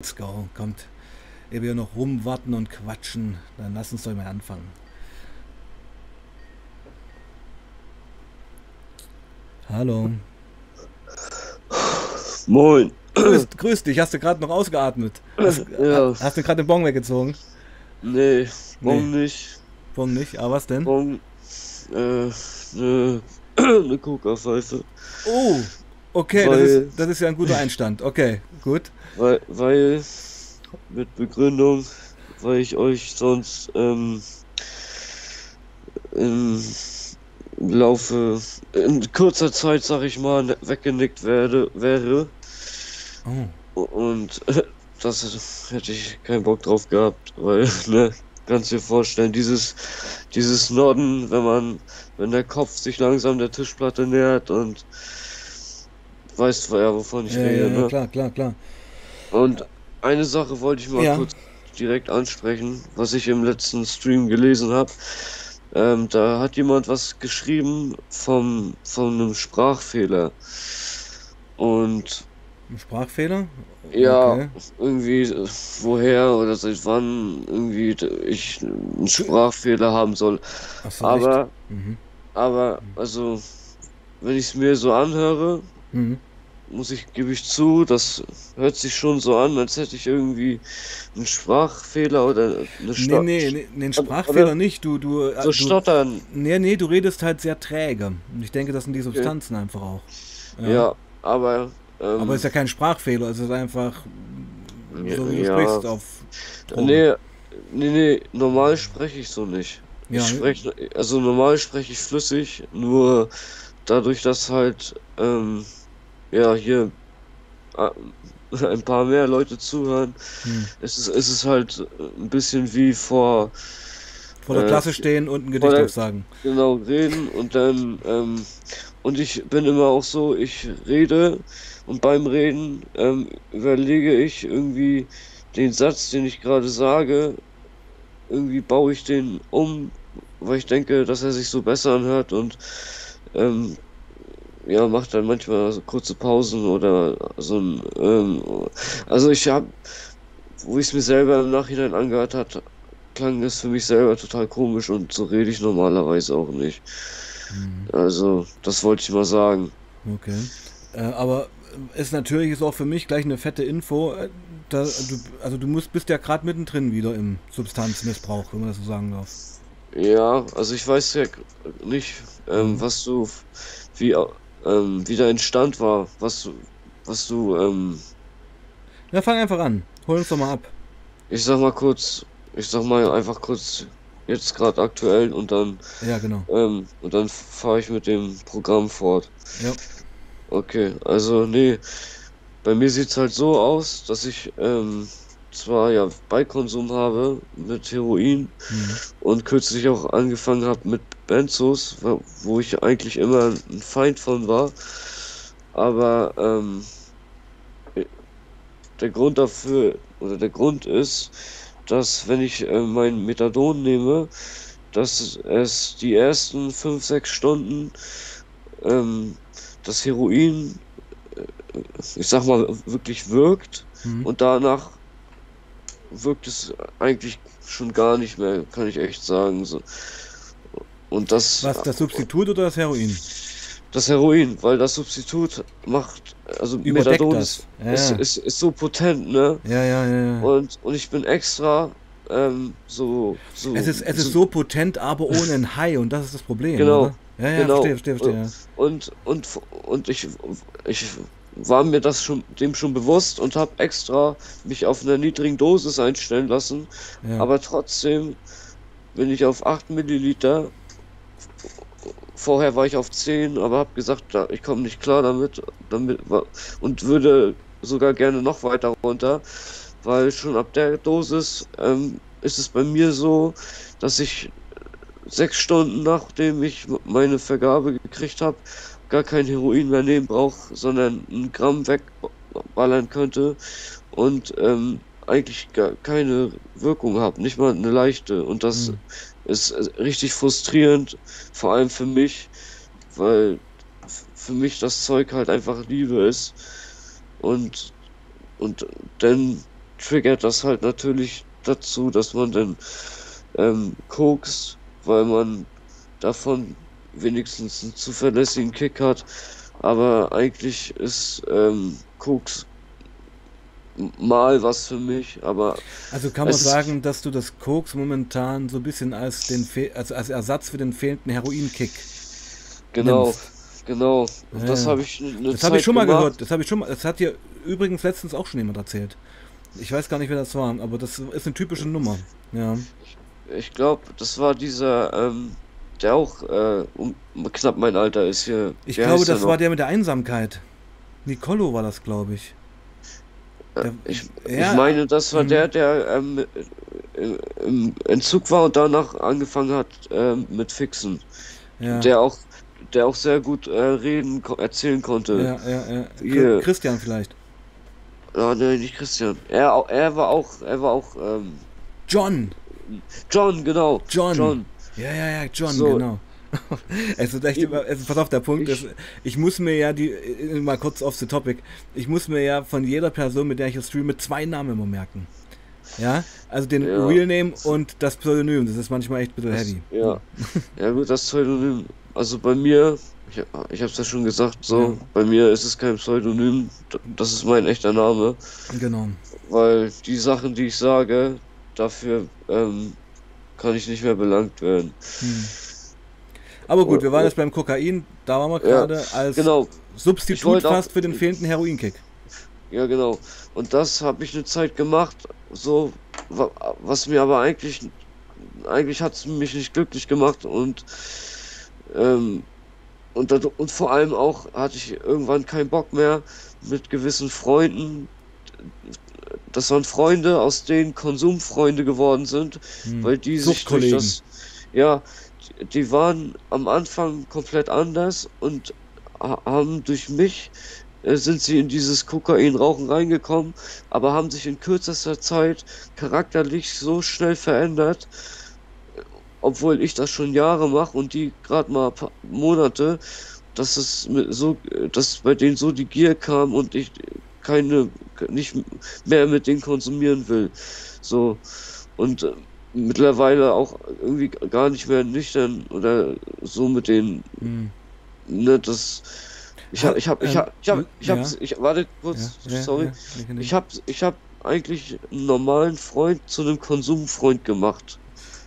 Let's go. Kommt. Ehe wir noch rumwarten und quatschen, dann lass uns doch mal anfangen. Hallo. Moin. Grüß, grüß dich. Hast du gerade noch ausgeatmet? Hast, Ja. hast du gerade den Bon weggezogen? Nee, warum nicht? Bon nicht. Aber was denn? Warum? Äh, ne, ne Coca-Pfeife. Oh, okay. Das ist, das ist ja ein guter Einstand. Okay, gut. Weil, weil, mit Begründung, weil ich euch sonst, ähm, im Laufe, in kurzer Zeit, sag ich mal, weggenickt werde, wäre. Oh. Und das hätte ich keinen Bock drauf gehabt, weil, ne, kannst dir vorstellen, dieses, dieses Nodden, wenn man, wenn der Kopf sich langsam der Tischplatte nähert und weißt ja, wovon ich Ja, rede, ja, ne? klar, klar, klar. Und eine Sache wollte ich mal Ja. kurz direkt ansprechen, was ich im letzten Stream gelesen habe. Ähm, da hat jemand was geschrieben vom, von einem Sprachfehler. Und Ein Sprachfehler? ja, Okay. irgendwie woher oder seit wann irgendwie ich einen Sprachfehler haben soll. Ach so, Aber? Mhm. aber, also, wenn ich es mir so anhöre, Mhm. Muss ich, gebe ich zu, das hört sich schon so an, als hätte ich irgendwie einen Sprachfehler oder eine Nee, Sto nee, nee, nee, einen Sprachfehler nicht. Du, du, äh, so du, stottern. nee, nee, du redest halt sehr träge. Und ich denke, das sind die Substanzen einfach auch. Ja, aber, ähm, Aber ist ja kein Sprachfehler, es ist einfach so wie du ja. sprichst auf Drogen. nee, nee, nee, normal spreche ich so nicht. Ja, Ich spreche, also normal spreche ich flüssig, nur dadurch, dass halt, ähm, ja, hier äh, ein paar mehr Leute zuhören, hm. ist es, ist es halt ein bisschen wie vor, vor der äh, Klasse stehen und ein Gedicht der- aufsagen. genau, reden und dann, ähm, und ich bin immer auch so, ich rede und beim Reden, ähm, überlege ich irgendwie den Satz, den ich gerade sage, irgendwie baue ich den um, weil ich denke, dass er sich so besser anhört und ähm, ja, macht dann manchmal so kurze Pausen oder so ein, ähm, also ich habe, wo ich es mir selber im Nachhinein angehört hat, klang es für mich selber total komisch und so rede ich normalerweise auch nicht. Hm. Also, das wollte ich mal sagen. Okay. Äh, aber ist natürlich ist auch für mich gleich eine fette Info. äh, Da, du, also du musst, bist ja gerade mittendrin wieder im Substanzmissbrauch, wenn man das so sagen darf. Ja, also ich weiß ja nicht, ähm, was du, wie, ähm, wie dein Stand war, was du, was du, ähm, Na, fang einfach an. Hol uns doch mal ab. ich sag mal kurz, ich sag mal einfach kurz jetzt gerade aktuell und dann, Ja, genau. ähm, und dann fahre ich mit dem Programm fort. Ja. Okay, also nee, bei mir sieht's halt so aus, dass ich ähm, zwar ja Beikonsum habe mit Heroin Hm. und kürzlich auch angefangen habe mit Benzos, wo- ich eigentlich immer ein Feind von war, aber ähm, der Grund dafür oder der Grund ist, dass wenn ich äh, mein Methadon nehme, dass es die ersten 5, 6 Stunden ähm, das Heroin, äh, ich sag mal, wirklich wirkt Hm. und danach wirkt es eigentlich schon gar nicht mehr, kann ich echt sagen. So. Und das, Was, das Substitut oder das Heroin? das Heroin, weil das Substitut macht, also Überdeckt Methadon ist, Ja, ist, ist, ist so potent, ne? Ja, ja, ja. ja. Und, und ich bin extra ähm, so, so, Es ist, es ist so potent, aber ohne ein High und das ist das Problem. Genau, Oder? Ja, ja, genau. verstehe, verstehe, verstehe. Und, und, und ich, ich war mir das schon, dem schon bewusst und habe extra mich auf einer niedrigen Dosis einstellen lassen. Ja. Aber trotzdem bin ich auf 8 Milliliter. Vorher war ich auf 10, aber habe gesagt, ich komme nicht klar damit, damit und würde sogar gerne noch weiter runter, weil schon ab der Dosis ähm, ist es bei mir so, dass ich sechs Stunden nachdem ich meine Vergabe gekriegt habe, gar kein Heroin mehr nehmen brauche, sondern ein Gramm wegballern könnte und ähm, eigentlich gar keine Wirkung habe, nicht mal eine leichte. Und das Hm. ist richtig frustrierend, vor allem für mich, weil für mich das Zeug halt einfach Liebe ist. Und, und dann triggert das halt natürlich dazu, dass man dann ähm, kokst, weil man davon wenigstens einen zuverlässigen Kick hat. Aber eigentlich ist ähm, Koks mal was für mich, aber. Also kann man sagen, dass du das Koks momentan so ein bisschen als den Fe also als Ersatz für den fehlenden Heroinkick. Genau, nimmst. genau. Ja, das habe ich Das habe ich schon mal gehört. Das habe ich schon mal. Das hat dir übrigens letztens auch schon jemand erzählt. Ich weiß gar nicht, wer das war, aber das ist eine typische Nummer. Ja. Ich, ich glaube, das war dieser, ähm, der auch äh, um, knapp mein Alter ist hier. Ich glaube, das war der mit der Einsamkeit. Nicolo war das, glaube ich. Der, ich, ja, ich, meine, das war der, der ähm, im Entzug war und danach angefangen hat äh, mit Fixen. Ja. Der auch, der auch sehr gut äh, reden, erzählen konnte. Ja, ja, ja. Hier. Christian vielleicht. Ja, nein, nicht Christian. Er, er war auch, er war auch. Ähm, John. John, genau. John. John. Ja, ja, ja, John, so. genau. es ist echt immer, also pass auf, der Punkt ich, ist, ich muss mir ja die, äh, mal kurz off the topic, ich muss mir ja von jeder Person, mit der ich jetzt streame, zwei Namen immer merken. Ja, also den ja. Real Name und das Pseudonym, das ist manchmal echt ein bisschen heavy. Ja, ja gut, das Pseudonym, also bei mir, ich, ich habe es ja schon gesagt, so, ja. bei mir ist es kein Pseudonym, das ist mein echter Name. Genau. Weil die Sachen, die ich sage, dafür ähm, kann ich nicht mehr belangt werden. Hm. Aber gut, wir waren jetzt beim Kokain, da waren wir gerade ja, als genau. Substitut fast auch, für den fehlenden Heroinkick. Ja, genau. Und das habe ich eine Zeit gemacht, so, was mir aber eigentlich, eigentlich hat es mich nicht glücklich gemacht und, ähm, und, und vor allem auch hatte ich irgendwann keinen Bock mehr mit gewissen Freunden das waren Freunde, aus denen Konsumfreunde geworden sind, hm. weil die sich durch das, ja, die waren am Anfang komplett anders und haben durch mich äh, sind sie in dieses Kokainrauchen reingekommen, aber haben sich in kürzester Zeit charakterlich so schnell verändert, obwohl ich das schon Jahre mache und die gerade mal Monate, dass es so, dass bei denen so die Gier kam und ich keine, nicht mehr mit denen konsumieren will. So. Und äh, mittlerweile auch irgendwie gar nicht mehr nüchtern oder so mit denen. Hm. Ne, das. Ich habe, ich habe, ich habe, ich habe, ich habe, ich, warte kurz, ja, sorry. Ja, ja, ich habe, ich habe eigentlich einen normalen Freund zu einem Konsumfreund gemacht.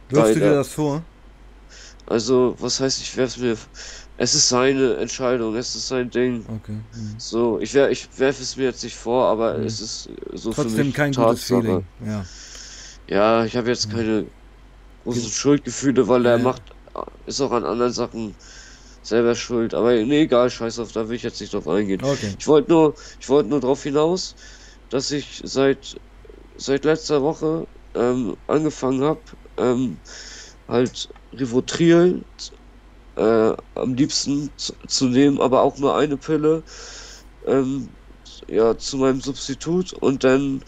Wirfst du dir das vor? Also, was heißt, ich werfe mir es ist seine Entscheidung, es ist sein Ding. Okay. Mhm. So, ich, wer, ich werfe es mir jetzt nicht vor, aber mhm. es ist so Trotzdem für mich kein Tatsache. gutes Feeling. Ja, ja ich habe jetzt mhm. keine großen Schuldgefühle, weil er ja. macht, ist auch an anderen Sachen selber schuld. Aber nee, egal, scheiß auf, da will ich jetzt nicht drauf eingehen. Okay. Ich wollte nur, ich wollte nur darauf hinaus, dass ich seit seit letzter Woche ähm, angefangen habe, ähm, halt Rivotril äh, am liebsten zu, zu, nehmen, aber auch nur eine Pille ähm, ja, zu meinem Substitut und dann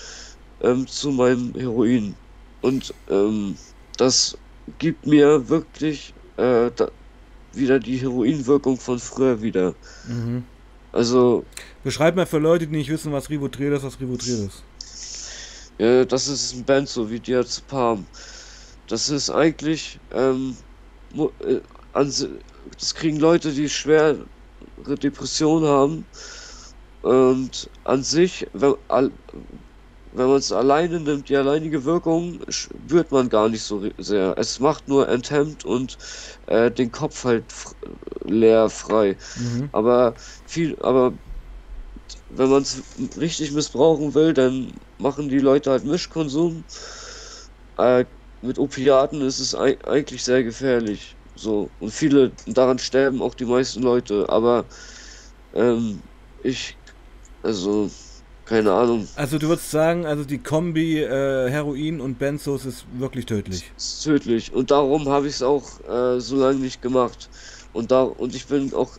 ähm, zu meinem Heroin. Und ähm, das gibt mir wirklich äh, da, wieder die Heroinwirkung von früher wieder. Mhm. Also. Beschreib mal für Leute, die nicht wissen, was Rivotril ist, was Rivotril ist. Ja, das ist ein Benzo wie Diazepam. Das ist eigentlich ähm, äh, das kriegen Leute, die schwere Depressionen haben. Und an sich, wenn, wenn man es alleine nimmt, die alleinige Wirkung spürt man gar nicht so sehr. Es macht nur enthemmt und äh, den Kopf halt leer frei. Mhm. Aber viel, aber wenn man es richtig missbrauchen will, dann machen die Leute halt Mischkonsum. Äh, mit Opiaten ist es eigentlich sehr gefährlich. So, und viele, daran sterben auch die meisten Leute, aber ähm, ich, also, keine Ahnung. Also du würdest sagen, also die Kombi äh, Heroin und Benzos ist wirklich tödlich. Ist tödlich. Und darum habe ich es auch äh, so lange nicht gemacht. Und da und ich bin auch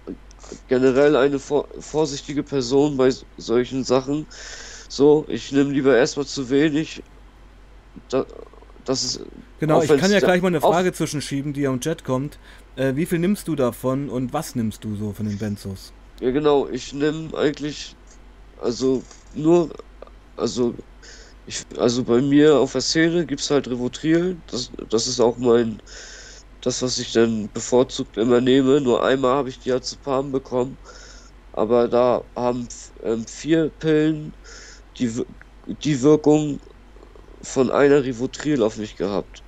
generell eine vor, vorsichtige Person bei solchen Sachen. So, ich nehme lieber erstmal zu wenig. Da, das ist Genau, ich kann ja gleich mal eine Frage zwischenschieben, die am Jet kommt. Äh, wie viel nimmst du davon und was nimmst du so von den Benzos? Ja, genau, ich nehme eigentlich, also nur, also Ich, also bei mir auf der Szene gibt es halt Rivotril. Das, das ist auch mein, das, was ich dann bevorzugt immer nehme. Nur einmal habe ich Diazepam bekommen. Aber da haben ähm, vier Pillen die, die Wirkung von einer Rivotril auf mich gehabt.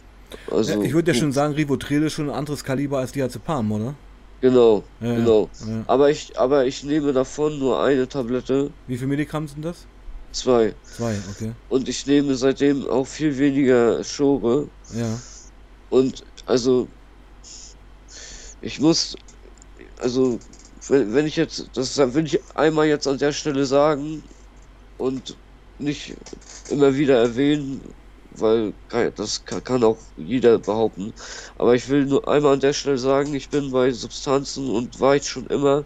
Also, ja, ich würde ja schon sagen, Rivotril ist schon ein anderes Kaliber als Diazepam, oder? Genau, ja, genau. Ja. Aber ich, aber ich nehme davon nur eine Tablette. Wie viel Milligramm sind das? Zwei. Zwei, okay. Und ich nehme seitdem auch viel weniger Schore. Ja. Und also ich muss, also wenn, wenn ich jetzt, das will ich einmal jetzt an der Stelle sagen und nicht immer wieder erwähnen, weil das kann auch jeder behaupten. Aber ich will nur einmal an der Stelle sagen, ich bin bei Substanzen und war ich schon immer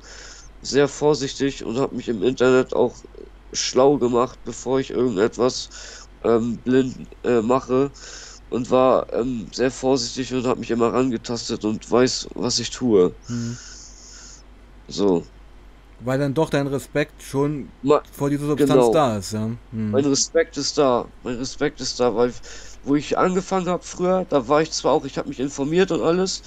sehr vorsichtig und habe mich im Internet auch schlau gemacht, bevor ich irgendetwas ähm, blind äh, mache und war ähm, sehr vorsichtig und habe mich immer rangetastet und weiß, was ich tue. Mhm. So. Weil dann doch dein Respekt schon Ma vor dieser Substanz genau. da ist, ja. Hm. Mein Respekt ist da. Mein Respekt ist da, weil wo ich angefangen habe früher, da war ich zwar auch, ich habe mich informiert und alles,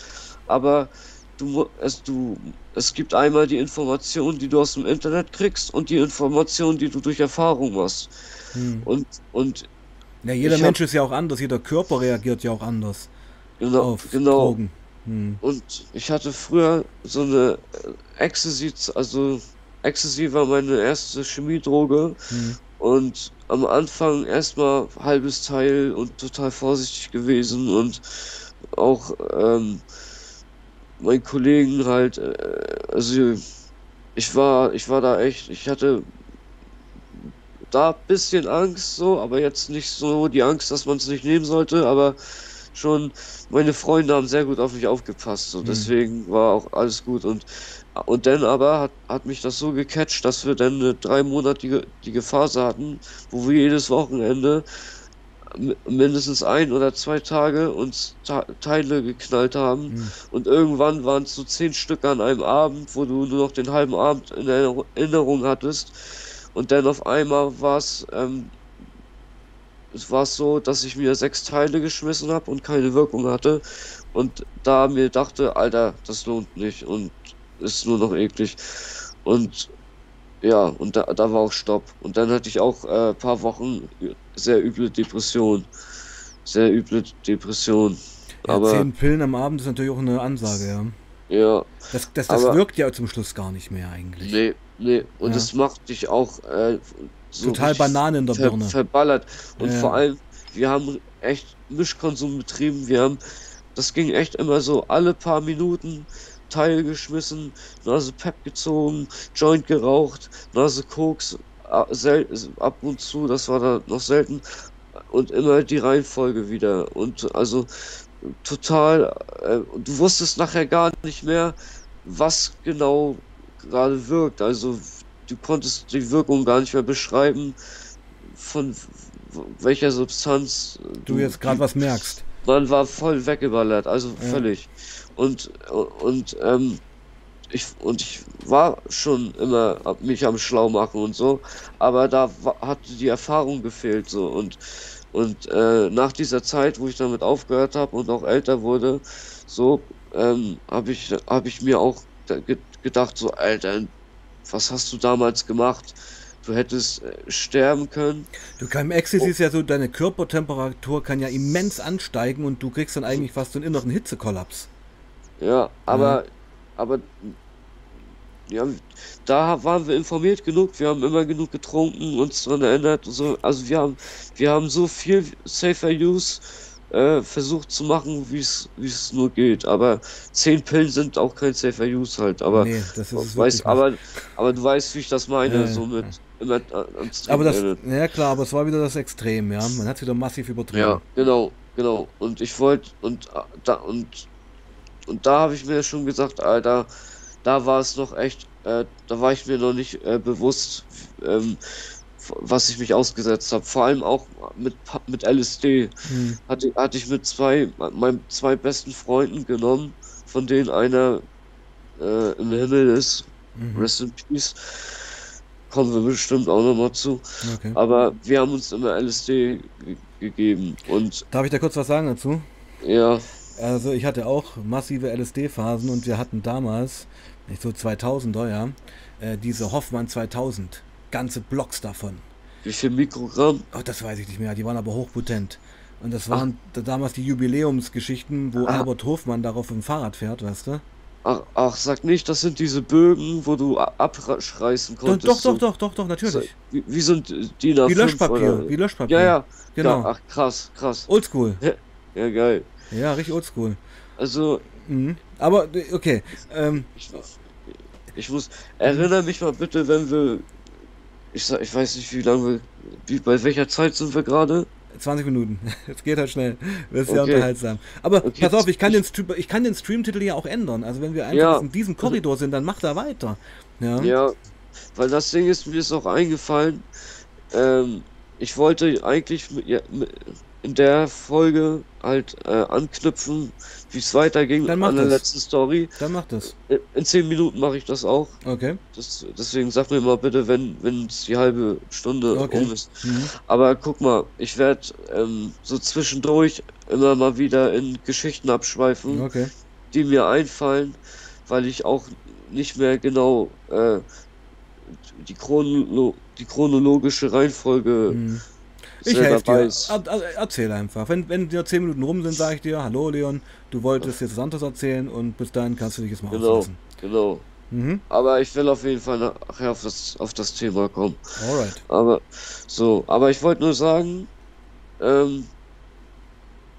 aber du es du es gibt einmal die Informationen, die du aus dem Internet kriegst und die Informationen, die du durch Erfahrung machst. Hm. Und und ja, jeder Mensch hab, ist ja auch anders, jeder Körper reagiert ja auch anders. Genau, auf genau. Drogen. Hm. Und ich hatte früher so eine äh, Ecstasy, also Ecstasy war meine erste Chemiedroge. Hm. Und am Anfang erstmal halbes Teil und total vorsichtig gewesen und auch ähm, meinen Kollegen halt, äh, also ich war, ich war da echt, ich hatte da ein bisschen Angst so, aber jetzt nicht so die Angst, dass man es nicht nehmen sollte, aber schon, meine Freunde haben sehr gut auf mich aufgepasst. So. Mhm. Deswegen war auch alles gut. Und, und dann aber hat, hat mich das so gecatcht, dass wir dann eine dreimonatige die Phase hatten, wo wir jedes Wochenende mindestens ein oder zwei Tage uns Teile geknallt haben mhm. und irgendwann waren es so zehn Stück an einem Abend, wo du nur noch den halben Abend in Erinnerung hattest und dann auf einmal war es ähm, es war so, dass ich mir sechs Teile geschmissen habe und keine Wirkung hatte. Und da mir dachte, Alter, das lohnt nicht und ist nur noch eklig. Und ja, und da, da war auch Stopp. Und dann hatte ich auch ein äh, paar Wochen sehr üble Depression. Sehr üble Depression. Ja, aber zehn Pillen am Abend ist natürlich auch eine Ansage, ja. Ja. Das, das, das aber, wirkt ja zum Schluss gar nicht mehr eigentlich. Nee, nee. Und es ja. macht dich auch äh, so total Bananen in der ver Birne. Verballert. Und ja. vor allem, wir haben echt Mischkonsum betrieben. Wir haben, das ging echt immer so alle paar Minuten Teil geschmissen, Nase Pep gezogen, Joint geraucht, Nase Koks ab und zu, das war da noch selten. Und immer die Reihenfolge wieder. Und also total, äh, du wusstest nachher gar nicht mehr, was genau gerade wirkt. Also du konntest die Wirkung gar nicht mehr beschreiben, von welcher Substanz du jetzt gerade was merkst. Man war voll weggeballert, also ja. völlig. Und, und, ähm, ich, und ich war schon immer mich am Schlau machen und so, aber da hat die Erfahrung gefehlt so und und äh, nach dieser Zeit, wo ich damit aufgehört habe und auch älter wurde, so ähm, habe ich habe ich mir auch gedacht so Alter, was hast du damals gemacht? Du hättest äh, sterben können. Du kannst Ecstasy oh. ist ja so, deine Körpertemperatur kann ja immens ansteigen und du kriegst dann eigentlich fast so einen inneren Hitzekollaps. Ja, aber, ja. aber ja, da waren wir informiert genug, wir haben immer genug getrunken, uns daran erinnert und so. Also wir haben, wir haben so viel Safer Use äh, versucht zu machen, wie es nur geht. Aber zehn Pillen sind auch kein safer Use halt. Aber, nee, ist weiß, aber, aber du weißt, wie ich das meine, ja, so mit. Immer aber das, ja klar, aber es war wieder das Extrem, ja. Man hat wieder massiv übertrieben. Ja, genau, genau. Und ich wollte, und äh, da, und, und da habe ich mir schon gesagt, Alter, da war es noch echt, äh, da war ich mir noch nicht äh, bewusst, ähm, was ich mich ausgesetzt habe. Vor allem auch mit, mit LSD. Hm. Hatte, hatte ich mit zwei, meinen zwei besten Freunden genommen, von denen einer äh, im Himmel ist. Mhm. Rest in Peace. kommen wir bestimmt auch nochmal zu. Okay. Aber wir haben uns immer LSD gegeben und. Darf ich da kurz was sagen dazu? Ja. Also ich hatte auch massive LSD-Phasen und wir hatten damals, nicht so 2000er, ja, äh, diese Hoffmann 2000, ganze Blocks davon. Wie viel Mikrogramm? Oh, das weiß ich nicht mehr, die waren aber hochpotent. Und das waren ach. damals die Jubiläumsgeschichten, wo ach. Albert Hofmann darauf im Fahrrad fährt, weißt du? Ach, ach, sag nicht, das sind diese Bögen, wo du abreißen konntest. Doch, doch, doch, doch, doch, natürlich. Wie, wie sind die da? Wie Löschpapier, wie Löschpapier. Ja, ja, genau. Ja, ach, krass, krass. Oldschool. Ja, ja, geil. Ja, richtig oldschool. Also. Mhm. Aber, okay. Ähm, ich, ich muss. Erinnere mich mal bitte, wenn wir. Ich, ich weiß nicht, wie lange wir. Wie, bei welcher Zeit sind wir gerade? 20 Minuten. Es geht halt schnell. Das ist okay. sehr unterhaltsam. Aber okay. pass auf, ich kann, den, ich kann den Streamtitel ja auch ändern. Also wenn wir einfach ja. in diesem Korridor sind, dann macht er weiter. Ja. ja, weil das Ding ist, mir ist auch eingefallen, ähm, ich wollte eigentlich mit, ja, mit, in der Folge halt äh, anknüpfen, wie es weiterging Dann an der das. letzten Story. Dann macht das. In 10 Minuten mache ich das auch. Okay. Das, deswegen sag mir mal bitte, wenn wenn es die halbe Stunde Okay. um ist. Mhm. Aber guck mal, ich werde ähm, so zwischendurch immer mal wieder in Geschichten abschweifen, Okay. die mir einfallen, weil ich auch nicht mehr genau äh, die, Chronolo die chronologische Reihenfolge Mhm. Ich helfe dir. Er, er, erzähl einfach. Wenn, wenn dir 10 Minuten rum sind, sage ich dir, hallo Leon, du wolltest jetzt anderes erzählen und bis dahin kannst du dich jetzt mal Genau, auslassen. genau. Mhm. Aber ich will auf jeden Fall nachher auf das, auf das Thema kommen. Alright. Aber so, aber ich wollte nur sagen, ähm,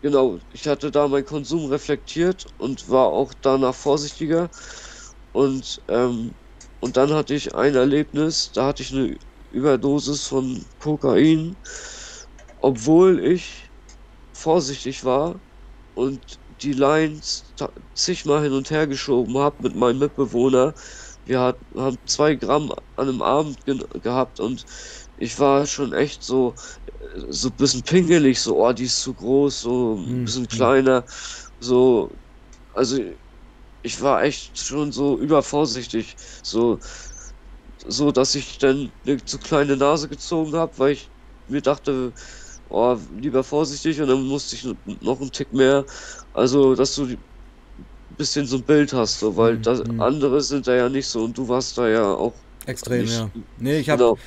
genau, ich hatte da meinen Konsum reflektiert und war auch danach vorsichtiger. Und, ähm, und dann hatte ich ein Erlebnis, da hatte ich eine Überdosis von Kokain, obwohl ich vorsichtig war und die Lines zigmal hin und her geschoben habe mit meinem Mitbewohner. Wir hat, haben zwei Gramm an einem Abend gen- gehabt und ich war schon echt so, so ein bisschen pingelig, so, oh, die ist zu groß, so ein Mhm. bisschen kleiner, so, also ich war echt schon so übervorsichtig, so, so, dass ich dann eine zu kleine Nase gezogen habe, weil ich mir dachte, oh, lieber vorsichtig und dann musste ich noch einen Tick mehr, also, dass du ein bisschen so ein Bild hast, so, weil Mhm, das mhm. andere sind da ja nicht so und du warst da ja auch Extrem, nicht, ja. Nee, ich habe, genau,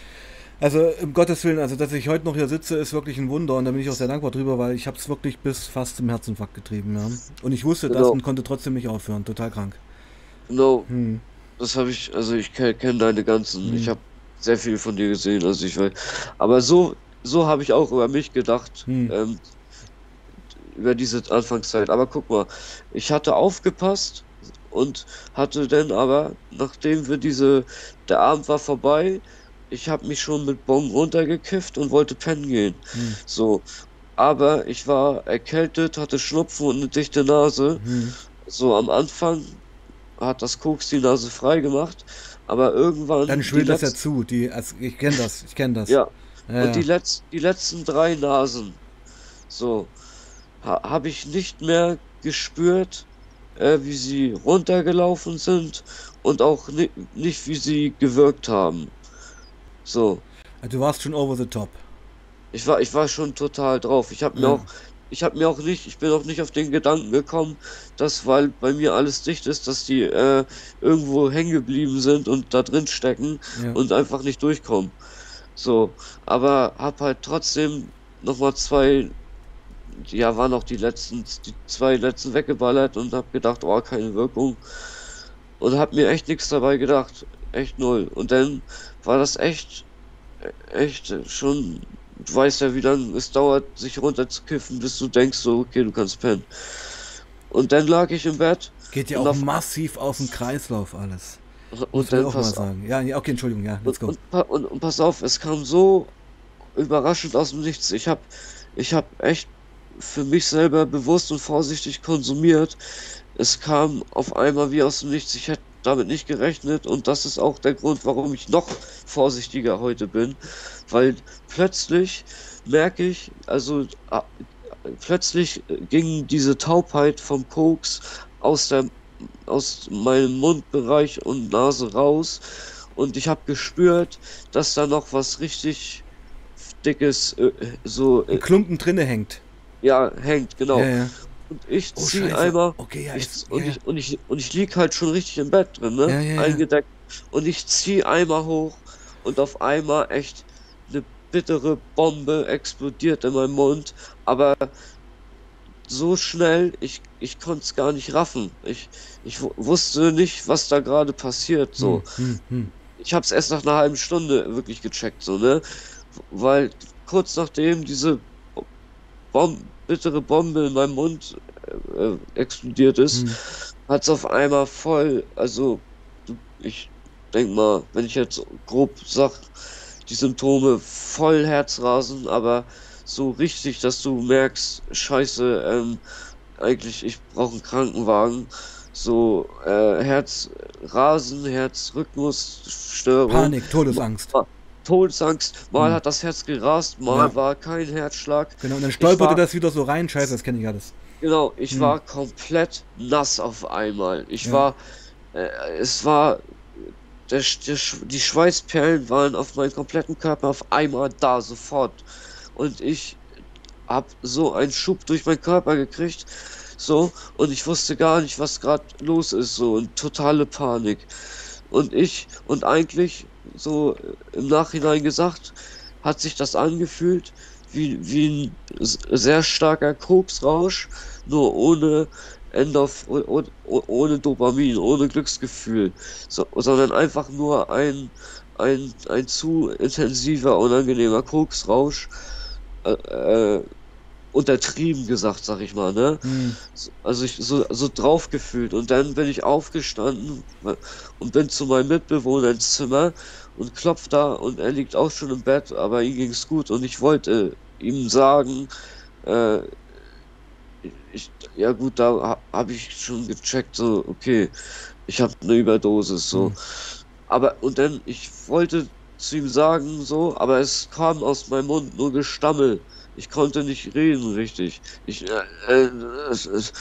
also um Gottes Willen, also dass ich heute noch hier sitze, ist wirklich ein Wunder und da bin ich auch sehr dankbar drüber, weil ich habe es wirklich bis fast zum Herzinfarkt getrieben, ja. Und ich wusste das Genau. und konnte trotzdem nicht aufhören, total krank. genau, Hm. das habe ich, also ich kenne kenn deine ganzen, ich Mhm. habe sehr viel von dir gesehen, also ich weiß, aber so, so habe ich auch über mich gedacht, Hm. ähm, über diese Anfangszeit. Aber guck mal, ich hatte aufgepasst und hatte dann aber, nachdem wir diese, der Abend war vorbei, ich habe mich schon mit Bon runtergekifft und wollte pennen gehen. Hm. So, aber ich war erkältet, hatte Schnupfen und eine dichte Nase. Hm. So am Anfang hat das Koks die Nase frei gemacht, aber irgendwann Dann schwillt das ja zu, die, also ich kenne das, ich kenne das. ja, Ja, und die, letz, die letzten drei Nasen, so, ha, habe ich nicht mehr gespürt, äh, wie sie runtergelaufen sind und auch ni nicht, wie sie gewirkt haben. So, Du warst schon over the top. ich war, ich war schon total drauf. Ich habe mir Ja. auch, ich habe mir auch nicht, ich bin auch nicht auf den Gedanken gekommen, dass, weil bei mir alles dicht ist, dass die äh, irgendwo hängen geblieben sind und da drin stecken Ja. und einfach nicht durchkommen. So, aber hab halt trotzdem nochmal zwei, ja, waren auch die letzten, die zwei letzten weggeballert und hab gedacht, oh, keine Wirkung. Und hab mir echt nichts dabei gedacht. Echt null. Und dann war das echt, echt schon, du weißt ja, wie lange es dauert, sich runterzukiffen, bis du denkst so, okay, du kannst pennen. Und dann lag ich im Bett Geht ja auch auf, massiv aus dem Kreislauf alles. Und dann auch mal pass sagen. Ja, okay, Entschuldigung, ja, let's go. und, und, und pass auf, es kam so überraschend aus dem Nichts. Ich habe ich hab echt für mich selber bewusst und vorsichtig konsumiert. Es kam auf einmal wie aus dem Nichts. Ich hätte damit nicht gerechnet und das ist auch der Grund, warum ich noch vorsichtiger heute bin, weil plötzlich merke ich, also ah, plötzlich ging diese Taubheit vom Koks aus der aus meinem Mundbereich und Nase raus und ich habe gespürt, dass da noch was richtig dickes äh, so äh, Klumpen drinne hängt. Ja, hängt, genau. Ja, ja. Und ich Oh, zieh Scheiße. einmal Okay, ja, ich, und, ich, und, ich, und ich lieg halt schon richtig im Bett drin, ne? Eingedeckt. Und ich zieh einmal hoch und auf einmal echt eine bittere Bombe explodiert in meinem Mund. Aber so schnell, ich, ich konnte es gar nicht raffen. Ich, ich wu- wusste nicht, was da gerade passiert. So. Hm, hm, hm. Ich hab's erst nach einer halben Stunde wirklich gecheckt, so, ne? Weil kurz nachdem diese Bom bittere Bombe in meinem Mund äh, äh, explodiert ist, Hm. hat's auf einmal voll, also ich denk mal, wenn ich jetzt grob sag, die Symptome voll Herzrasen, aber so richtig, dass du merkst, scheiße, ähm, eigentlich ich brauche einen Krankenwagen. So äh, Herzrasen, Herzrhythmusstörung, Panik, Todesangst. Todesangst, mal Hm. hat das Herz gerast, mal Ja. war kein Herzschlag. Genau, und dann stolperte war- das wieder so rein. Scheiße, das kenne ich alles. Genau, ich Hm. war komplett nass auf einmal. Ich Ja. war, äh, es war, der, der, die Schweißperlen waren auf meinem kompletten Körper auf einmal da, sofort. Und ich hab so einen Schub durch meinen Körper gekriegt, so, und ich wusste gar nicht, was gerade los ist, so, und totale Panik. Und ich, und eigentlich, so im Nachhinein gesagt, hat sich das angefühlt wie, wie ein sehr starker Koksrausch, nur ohne Endorph oh- ohne Dopamin, ohne Glücksgefühl, so, sondern einfach nur ein, ein, ein zu intensiver, unangenehmer Koksrausch, äh, äh, untertrieben gesagt, sag ich mal, ne? Hm. Also ich so, so drauf gefühlt und dann bin ich aufgestanden und bin zu meinem Mitbewohner ins Zimmer und klopft da und er liegt auch schon im Bett, aber ihm ging's gut und ich wollte ihm sagen, äh, ich, ja gut, da ha, habe ich schon gecheckt, so, okay, ich habe eine Überdosis, so. Hm. Aber, und dann, ich wollte zu ihm sagen, so, aber es kam aus meinem Mund nur Gestammel. Ich konnte nicht reden richtig. Ich, äh, äh, es, es,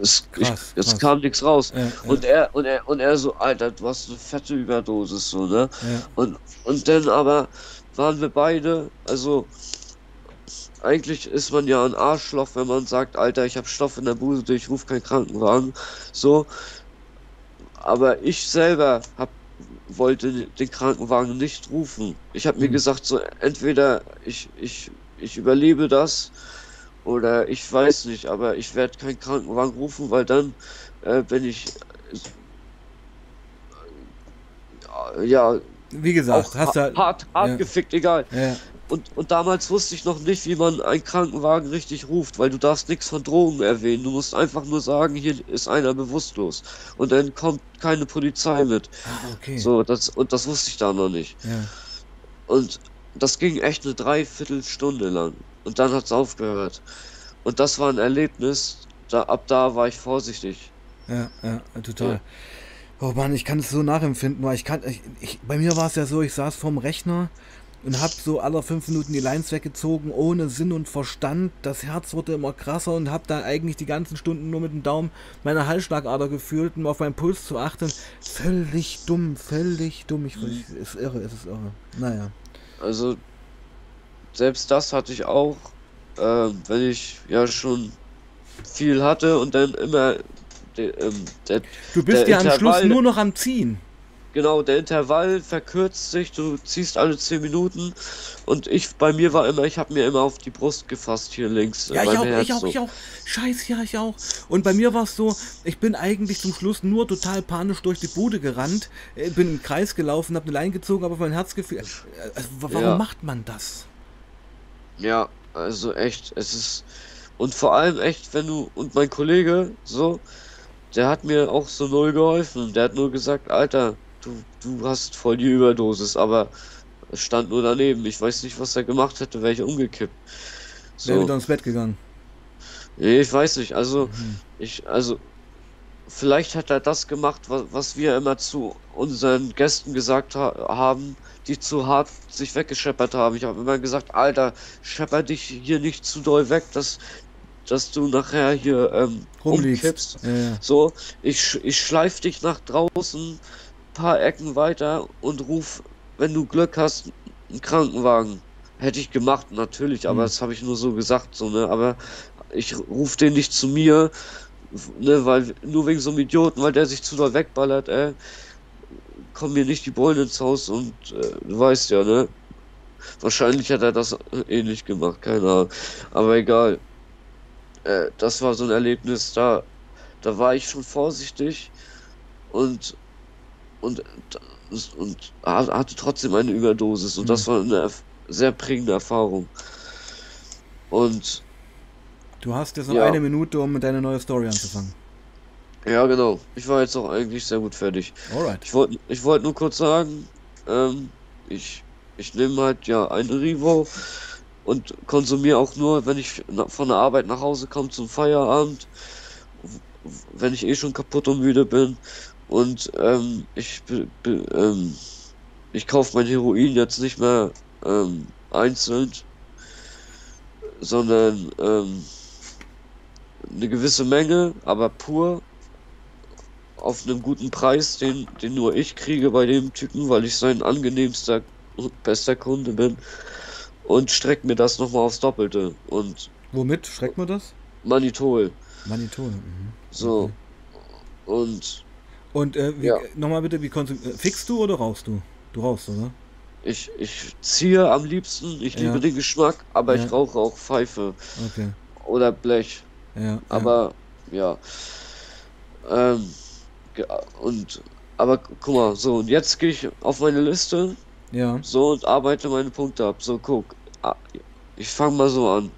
es, ich, Krass, es krass. kam nichts raus. Ja, ja, Und er, und er, und er so, Alter, du hast eine fette Überdosis, so, ne? ja. Und, und dann aber waren wir beide, also eigentlich ist man ja ein Arschloch, wenn man sagt, Alter, ich habe Stoff in der Buse, ich rufe keinen Krankenwagen. So. Aber ich selber hab, wollte den Krankenwagen nicht rufen. Ich habe mir Hm. gesagt, so entweder ich, ich, ich überlebe das oder ich weiß nicht, aber ich werde keinen Krankenwagen rufen, weil dann äh, bin ich äh, ja Wie gesagt, auch hast ha du. hart, hart ja. gefickt, egal. Ja, Und, und damals wusste ich noch nicht, wie man einen Krankenwagen richtig ruft, weil du darfst nichts von Drogen erwähnen. Du musst einfach nur sagen, hier ist einer bewusstlos. Und dann kommt keine Polizei mit. ah, okay. So, das, und das wusste ich da noch nicht. Ja. Und das ging echt eine Dreiviertelstunde lang. Und dann hat's aufgehört. Und das war ein Erlebnis. Da, ab da war ich vorsichtig. Ja, ja, total. Oh Mann, ich kann es so nachempfinden, weil ich kann, ich, ich, bei mir war es ja so, ich saß vorm Rechner und hab so alle fünf Minuten die Lines weggezogen, ohne Sinn und Verstand. Das Herz wurde immer krasser und hab da eigentlich die ganzen Stunden nur mit dem Daumen meine Halsschlagader gefühlt, um auf meinen Puls zu achten. Völlig dumm, völlig dumm. Ich, Mhm. es ist irre, es ist irre. Naja. Also, selbst das hatte ich auch, äh, wenn ich ja schon viel hatte und dann immer de, ähm, der, Du bist ja am Schluss nur noch am Ziehen. Genau, der Intervall verkürzt sich, du ziehst alle 10 Minuten und ich, bei mir war immer, ich habe mir immer auf die Brust gefasst hier links. Ja, ich auch, Herz ich auch, so. ich auch. Scheiße, ja, ich auch. Und bei mir war es so, ich bin eigentlich zum Schluss nur total panisch durch die Bude gerannt, äh, bin im Kreis gelaufen, habe eine Leine gezogen, aber mein Herz gefühlt. Äh, also, wa- warum Ja. macht man das? Ja, also echt, es ist und vor allem echt, wenn du und mein Kollege so, der hat mir auch so null geholfen. Der hat nur gesagt, Alter, du du hast voll die Überdosis, aber es stand nur daneben. Ich weiß nicht, was er gemacht hätte, wäre ich umgekippt. Wäre So, wieder ins Bett gegangen. nee, ich weiß nicht. Also Mhm. ich, also vielleicht hat er das gemacht, was, was wir immer zu unseren Gästen gesagt ha haben, die zu hart sich weggescheppert haben. Ich habe immer gesagt, Alter, schepper dich hier nicht zu doll weg, dass, dass du nachher hier ähm, umkippst. Ja, ja. So, ich, ich schleif dich nach draußen, paar Ecken weiter und ruf, wenn du Glück hast, einen Krankenwagen. Hätte ich gemacht, natürlich, aber Hm. das habe ich nur so gesagt, so, ne? Aber ich ruf den nicht zu mir, ne, weil nur wegen so einem Idioten, weil der sich zu doll wegballert, ey, kommen mir nicht die Bullen ins Haus und äh, du weißt ja, ne? Wahrscheinlich hat er das ähnlich gemacht, keine Ahnung. Aber egal. Äh, das war so ein Erlebnis, da, da war ich schon vorsichtig und und und ha- hatte trotzdem eine Überdosis und das war eine sehr prägende Erfahrung. Und Du hast jetzt noch Ja. eine Minute, um mit deiner neue Story anzufangen. ja, genau. Ich war jetzt auch eigentlich sehr gut fertig. Alright. Ich wollte ich wollte nur kurz sagen, ähm, ich, ich nehme halt ja eine Rivo und konsumiere auch nur, wenn ich von der Arbeit nach Hause komme zum Feierabend, wenn ich eh schon kaputt und müde bin. Und ähm, ich, ähm, ich kaufe mein Heroin jetzt nicht mehr ähm, einzeln, sondern ähm, eine gewisse Menge, aber pur auf einem guten Preis, den, den nur ich kriege bei dem Typen, weil ich sein angenehmster und bester Kunde bin. Und streck mir das nochmal aufs Doppelte. Und Womit schreckt man das? Manitol. Manitol. Mhm. So. Okay. Und Und äh, wie, Ja. nochmal bitte, wie konsum äh, fixst du oder rauchst du? Du rauchst, oder? ich, ich ziehe am liebsten, ich Ja. liebe den Geschmack, aber Ja. ich rauche auch Pfeife Okay. oder Blech. Ja. Aber ja. Ähm, und aber guck mal, so und jetzt gehe ich auf meine Liste Ja. So und arbeite meine Punkte ab. So, guck. Ah, Ich fange mal so an.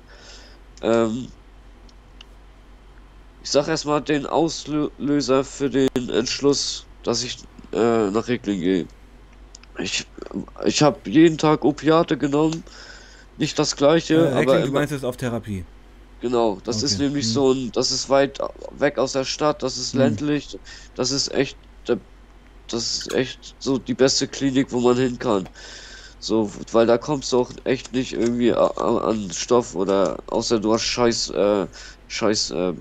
Ähm, ich sag erstmal den Auslöser für den Entschluss, dass ich äh, nach Reckling gehe. Ich, ich habe jeden Tag Opiate genommen. Nicht das gleiche, Äh, aber Heckling, du meinst jetzt auf Therapie. genau. Das ist Okay, nämlich hm. so ein, das ist weit weg aus der Stadt, das ist Hm. ländlich, das ist echt, das ist echt so die beste Klinik, wo man hin kann. So, weil da kommst du auch echt nicht irgendwie a- a- an Stoff oder außer du hast scheiß, äh, scheiß äh,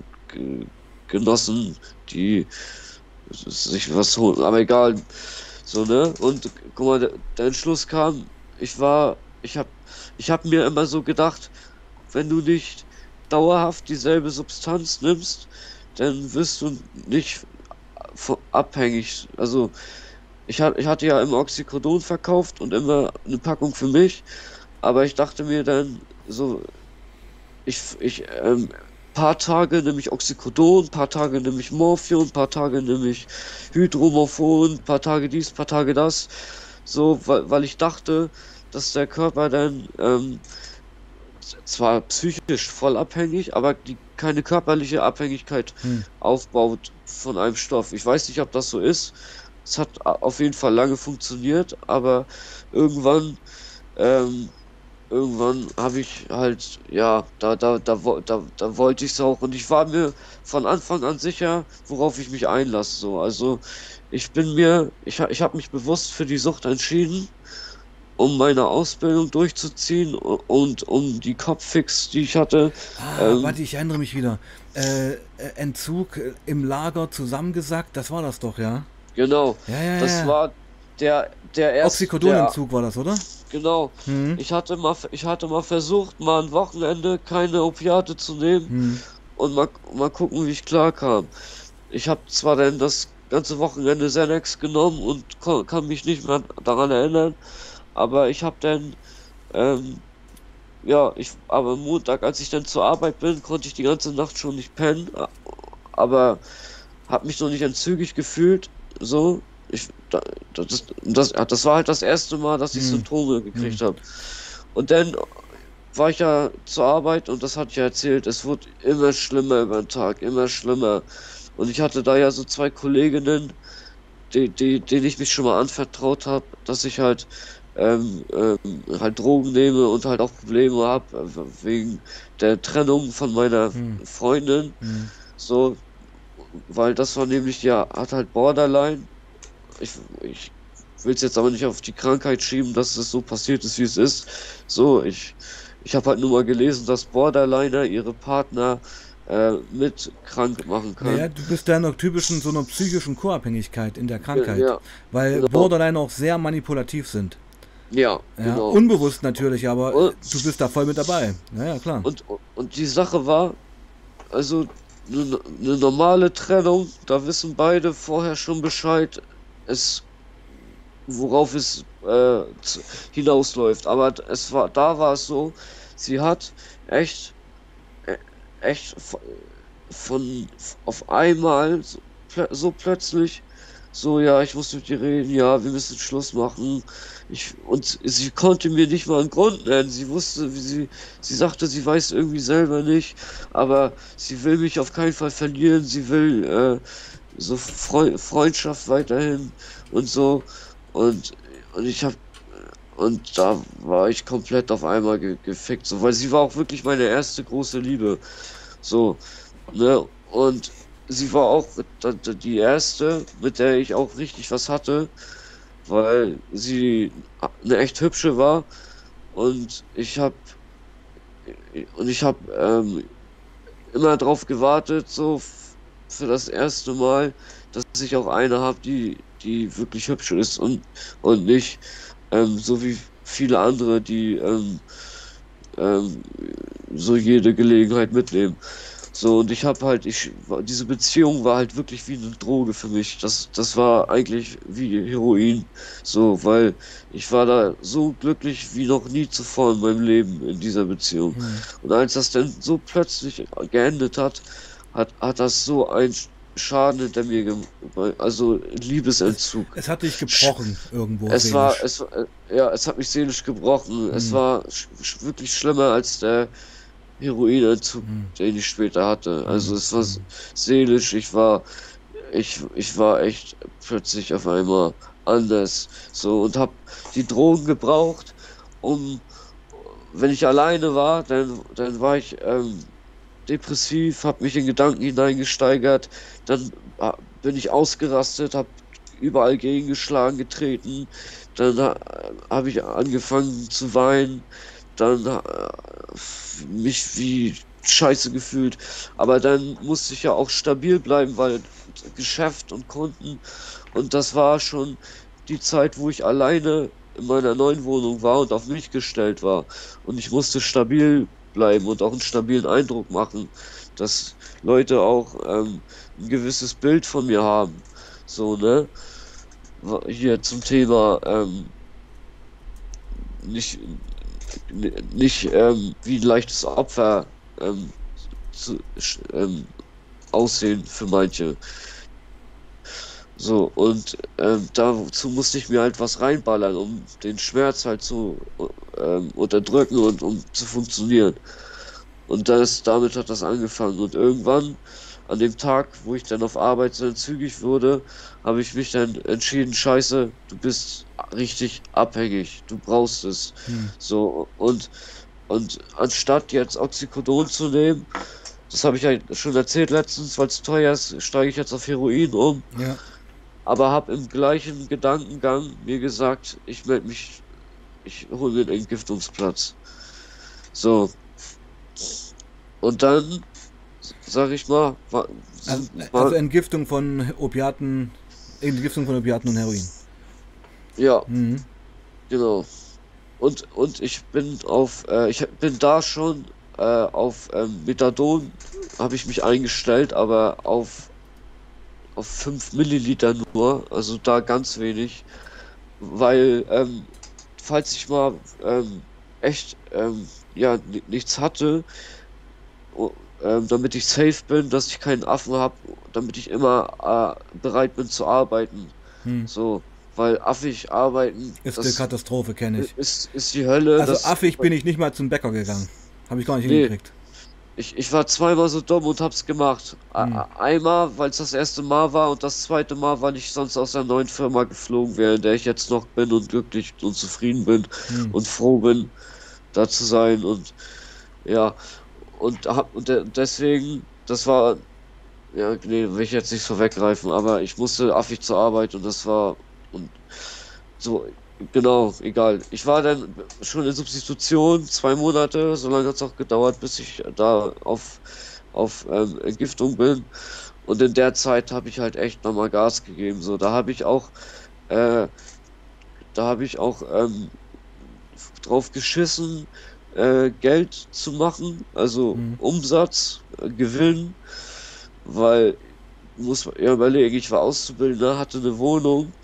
Genossen, die sich was holen. Aber egal. So, ne? Und guck mal, der, Entschluss kam, ich war, ich hab, ich hab mir immer so gedacht, wenn du nicht dauerhaft dieselbe Substanz nimmst, dann wirst du nicht abhängig. Also, ich, hat, ich hatte ja immer Oxycodon verkauft und immer eine Packung für mich, aber ich dachte mir dann so, ich, ich, ähm, paar Tage nehme ich Oxycodon, paar Tage nehme ich Morphium, paar Tage nehme ich Hydromorphon, paar Tage dies, paar Tage das, so, weil, weil ich dachte, dass der Körper dann, ähm, zwar psychisch voll abhängig, aber die keine körperliche Abhängigkeit Hm. aufbaut von einem Stoff. Ich weiß nicht, ob das so ist. Es hat auf jeden Fall lange funktioniert, aber irgendwann, ähm, irgendwann habe ich halt, ja, da, da, da, da, da wollte ich es auch und ich war mir von Anfang an sicher, worauf ich mich einlasse. So, also ich bin mir, ich, ich habe mich bewusst für die Sucht entschieden, um meine Ausbildung durchzuziehen und um die Kopffix, die ich hatte. Ah, Ähm, warte, ich erinnere mich wieder. Äh, äh, Entzug äh, im Lager zusammengesackt, das war das doch, ja? Genau, Ja, ja, das ja. war der, der erste. Oxycodonentzug war das, oder? Genau. Hm. Ich hatte mal, ich hatte mal versucht, mal ein Wochenende keine Opiate zu nehmen Hm. und mal, mal gucken, wie ich klarkam. Ich habe zwar dann das ganze Wochenende Xanax genommen und kann mich nicht mehr daran erinnern, aber ich habe dann, ähm, ja, ich, aber am Montag, als ich dann zur Arbeit bin, konnte ich die ganze Nacht schon nicht pennen, aber habe mich noch nicht entzügig gefühlt, so. Ich, da, das, das, das war halt das erste Mal, dass ich Hm. Symptome gekriegt habe. Und dann war ich ja zur Arbeit und das hatte ich ja erzählt, es wurde immer schlimmer über den Tag, immer schlimmer. Und ich hatte da ja so zwei Kolleginnen, die, die, denen ich mich schon mal anvertraut habe, dass ich halt ähm, ähm, halt Drogen nehme und halt auch Probleme habe wegen der Trennung von meiner Hm. Freundin. Hm. So, weil das war nämlich ja, hat halt Borderline. Ich, ich will es jetzt aber nicht auf die Krankheit schieben, dass es so passiert ist, wie es ist. So, ich, ich habe halt nur mal gelesen, dass Borderliner ihre Partner äh, mit krank machen kann. Ja, du bist da noch typisch in so einer psychischen Co-Abhängigkeit in der Krankheit, Ja, weil genau. Borderline auch sehr manipulativ sind. ja, Ja, genau. Unbewusst natürlich, aber Und- du bist da voll mit dabei. Ja, ja, klar. Und, und die Sache war, also eine ne normale Trennung, da wissen beide vorher schon Bescheid, es, worauf es äh, hinausläuft. Aber es war, da war es so, sie hat echt, äh, echt von auf einmal so, so plötzlich so, ja, ich muss mit dir reden, ja, wir müssen Schluss machen. Ich, und sie konnte mir nicht mal einen Grund nennen. Sie wusste, wie sie, sie sagte, sie weiß irgendwie selber nicht, aber sie will mich auf keinen Fall verlieren. Sie will äh, so Freu Freundschaft weiterhin und so. Und, und ich habe und da war ich komplett auf einmal ge gefickt, so, weil sie war auch wirklich meine erste große Liebe. So, ne? Und sie war auch die erste, mit der ich auch richtig was hatte, weil sie eine echt hübsche war und ich habe und ich habe ähm, immer drauf gewartet, so für das erste Mal, dass ich auch eine habe, die die wirklich hübsch ist und und nicht ähm, so wie viele andere, die ähm, ähm, so jede Gelegenheit mitnehmen. So, und ich habe halt, ich, diese Beziehung war halt wirklich wie eine Droge für mich. Das, das war eigentlich wie Heroin. So, weil ich war da so glücklich wie noch nie zuvor in meinem Leben in dieser Beziehung. Hm. Und als das dann so plötzlich geendet hat, hat, hat das so ein Schaden hinter mir gemacht. Also Liebesentzug. Es hat dich gebrochen irgendwo. Es war, seelisch. es war, äh, ja, es hat mich seelisch gebrochen. Es Hm. war sch wirklich schlimmer als der Heroinentzug, Hm. den ich später hatte. Also es war Hm. seelisch, ich war, ich, ich war echt plötzlich auf einmal anders. So und hab die Drogen gebraucht, um, wenn ich alleine war, dann, dann war ich ähm, depressiv, hab mich in Gedanken hineingesteigert, dann ah, bin ich ausgerastet, hab überall gegengeschlagen, getreten, dann äh, habe ich angefangen zu weinen, dann äh, mich wie scheiße gefühlt. Aber dann musste ich ja auch stabil bleiben, weil Geschäft und Kunden und das war schon die Zeit, wo ich alleine in meiner neuen Wohnung war und auf mich gestellt war. Und ich musste stabil bleiben und auch einen stabilen Eindruck machen, dass Leute auch ähm, ein gewisses Bild von mir haben. So, ne? Hier zum Thema ähm, nicht, nicht ähm, wie ein leichtes Opfer ähm, zu, ähm, aussehen für manche. So, und ähm, dazu musste ich mir halt was reinballern, um den Schmerz halt zu ähm, unterdrücken und um zu funktionieren. Und das, damit hat das angefangen. Und irgendwann, an dem Tag, wo ich dann auf Arbeit so zügig wurde, habe ich mich dann entschieden, scheiße, du bist richtig abhängig, du brauchst es. Hm. So, und, und anstatt jetzt Oxycodon zu nehmen, das habe ich ja schon erzählt letztens, weil es teuer ist, steige ich jetzt auf Heroin um, Ja. Aber habe im gleichen Gedankengang mir gesagt, ich melde mich, ich hole mir einen Entgiftungsplatz. So. Und dann, sag ich mal, war, Also, also Entgiftung von Opiaten, Entgiftung von Opiaten und Heroin. ja, Mhm. Genau. Und, und ich bin auf, äh, ich bin da schon äh, auf ähm, Methadon habe ich mich eingestellt, aber auf, auf 5 Milliliter nur, also da ganz wenig, weil ähm, falls ich mal ähm, echt ähm, ja ni- nichts hatte, ähm, damit ich safe bin, dass ich keinen Affen habe, damit ich immer äh, bereit bin zu arbeiten, Hm. so, weil affig arbeiten, Ist eine Katastrophe, kenne ich. ist, ist die Hölle. Also affig bin ich nicht mal zum Bäcker gegangen. Habe ich gar nicht Nee. hingekriegt. Ich, ich war zweimal so dumm und hab's gemacht. Hm. Einmal, weil es das erste Mal war und das zweite Mal, weil ich sonst aus der neuen Firma geflogen wäre, in der ich jetzt noch bin und glücklich und zufrieden bin Hm. und froh bin, da zu sein und ja, und, hab, und de- deswegen, das war, ja, nee, will ich jetzt nicht so weggreifen, aber ich musste affig zur Arbeit und das war, und so, genau, egal. Ich war dann schon in Substitution, zwei Monate, so lange hat es auch gedauert, bis ich da auf auf ähm, Entgiftung bin. Und in der Zeit habe ich halt echt nochmal Gas gegeben. So, da habe ich auch, äh, da habe ich auch ähm, drauf geschissen, äh, Geld zu machen, also mhm. Umsatz, äh, Gewinn, weil muss man ja überlegen, ich war Auszubildender, hatte eine Wohnung,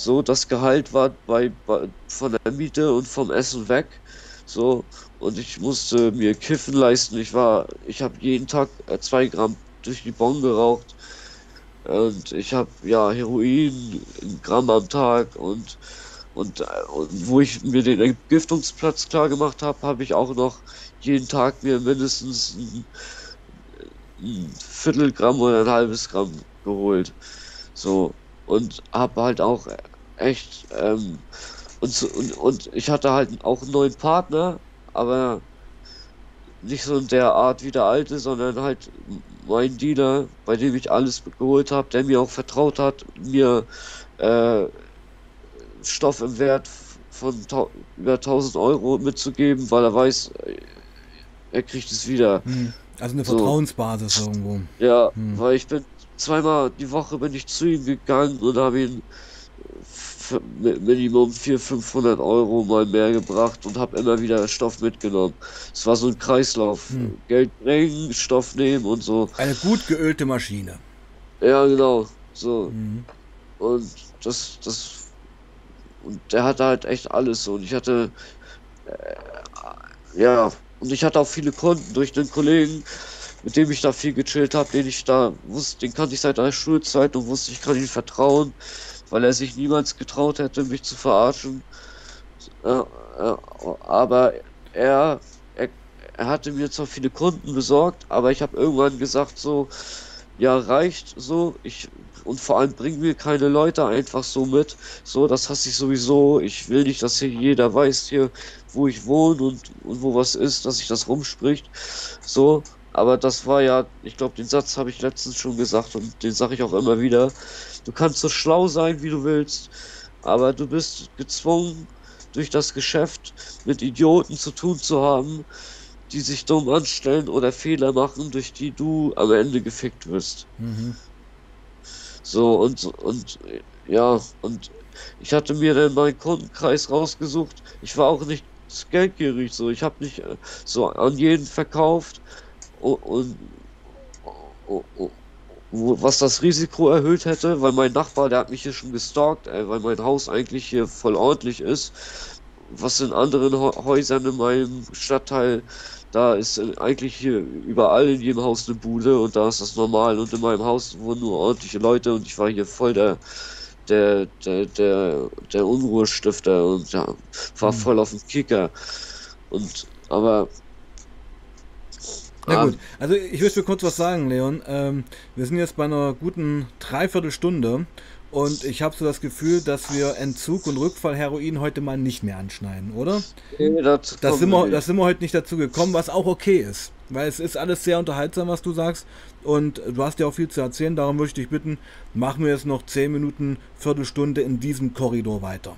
so das Gehalt war bei, bei von der Miete und vom Essen weg, so und ich musste mir Kiffen leisten. Ich war, ich habe jeden Tag äh, zwei Gramm durch die Bon geraucht und ich habe ja Heroin, ein Gramm am Tag und und, äh, und wo ich mir den Entgiftungsplatz klar gemacht habe, habe ich auch noch jeden Tag mir mindestens ein, ein Viertelgramm oder ein halbes Gramm geholt. So. Und habe halt auch echt. Ähm, und, und, und ich hatte halt auch einen neuen Partner, aber nicht so in der Art wie der alte, sondern halt mein Dealer, bei dem ich alles geholt habe, der mir auch vertraut hat, mir äh, Stoff im Wert von über 1000 Euro mitzugeben, weil er weiß, er kriegt es wieder. Hm. Also eine so. Vertrauensbasis irgendwo. Ja, hm. weil ich bin zweimal die Woche bin ich zu ihm gegangen und habe ihn Minimum 400, 500 Euro mal mehr gebracht und habe immer wieder Stoff mitgenommen. Es war so ein Kreislauf. Hm. Geld bringen, Stoff nehmen und so. Eine gut geölte Maschine. Ja, genau. So. Hm. Und das, das und der hatte halt echt alles so. Und ich hatte, äh, ja, und ich hatte auch viele Kunden durch den Kollegen, mit dem ich da viel gechillt habe, den ich da wusste, den kannte ich seit der Schulzeit und wusste, ich kann ihm vertrauen, weil er sich niemals getraut hätte, mich zu verarschen. Äh, äh, aber er, er, er hatte mir zwar viele Kunden besorgt, aber ich habe irgendwann gesagt so, ja reicht so, ich und vor allem bring mir keine Leute einfach so mit. So, das hasse ich sowieso. Ich will nicht, dass hier jeder weiß hier, wo ich wohne und, und wo was ist, dass sich das rumspricht. So, aber das war ja, ich glaube, den Satz habe ich letztens schon gesagt und den sage ich auch immer wieder. Du kannst so schlau sein, wie du willst, aber du bist gezwungen, durch das Geschäft mit Idioten zu tun zu haben, die sich dumm anstellen oder Fehler machen, durch die du am Ende gefickt wirst. Mhm. So, und, und, ja, und ich hatte mir dann meinen Kundenkreis rausgesucht. Ich war auch nicht geldgierig, so. Ich habe nicht äh, so an jeden verkauft und, und, und, was das Risiko erhöht hätte, weil mein Nachbar, der hat mich hier schon gestalkt, ey, weil mein Haus eigentlich hier voll ordentlich ist. Was in anderen Häusern in meinem Stadtteil da ist eigentlich hier überall in jedem Haus eine Bude und da ist das normal und in meinem Haus wohnen nur ordentliche Leute und ich war hier voll der der der der, der Unruhestifter und ja, war mhm. voll auf dem Kicker und aber na gut, also ich möchte kurz was sagen, Leon. Ähm, wir sind jetzt bei einer guten Dreiviertelstunde und ich habe so das Gefühl, dass wir Entzug und Rückfall Heroin heute mal nicht mehr anschneiden, oder? Nee, das, das, sind wir, das sind wir heute nicht dazu gekommen, was auch okay ist. Weil es ist alles sehr unterhaltsam, was du sagst. Und du hast ja auch viel zu erzählen. Darum würde ich dich bitten, machen wir jetzt noch 10 Minuten, Viertelstunde in diesem Korridor weiter.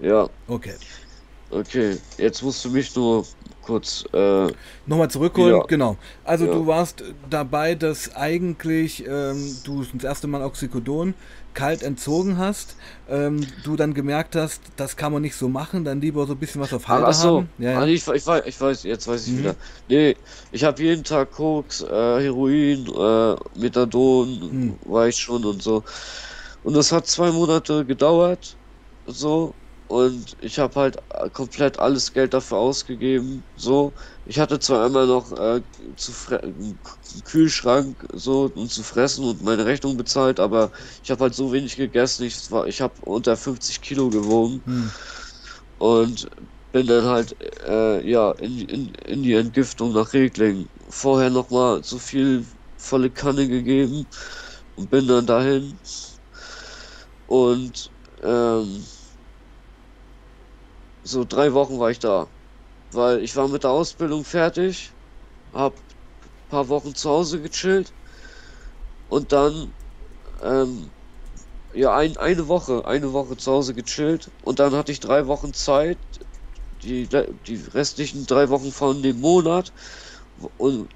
Ja. Okay. Okay, jetzt musst du mich nur kurz. Äh, Nochmal zurückholen, ja. genau. Also ja. du warst dabei, dass eigentlich ähm, du das erste Mal Oxycodon kalt entzogen hast, ähm, du dann gemerkt hast, das kann man nicht so machen, dann lieber so ein bisschen was auf Halde Ach so. haben. Ja, ja. Also ich, ich, weiß, ich weiß, jetzt weiß ich mhm. wieder. Nee, ich habe jeden Tag Koks, äh, Heroin, äh, Methadon, mhm. war ich schon und so. Und das hat zwei Monate gedauert, so, und ich habe halt komplett alles Geld dafür ausgegeben. So, ich hatte zwar immer noch äh, zu einen Kühlschrank so und zu fressen und meine Rechnung bezahlt, aber ich habe halt so wenig gegessen. Ich war, ich habe unter 50 Kilo gewogen hm. und bin dann halt äh, ja in, in, in die Entgiftung nach Regling. Vorher noch mal so viel volle Kanne gegeben und bin dann dahin und ähm, so drei Wochen war ich da. Weil ich war mit der Ausbildung fertig, hab ein paar Wochen zu Hause gechillt und dann ähm, ja ein, eine Woche, eine Woche zu Hause gechillt und dann hatte ich drei Wochen Zeit, die, die restlichen drei Wochen von dem Monat und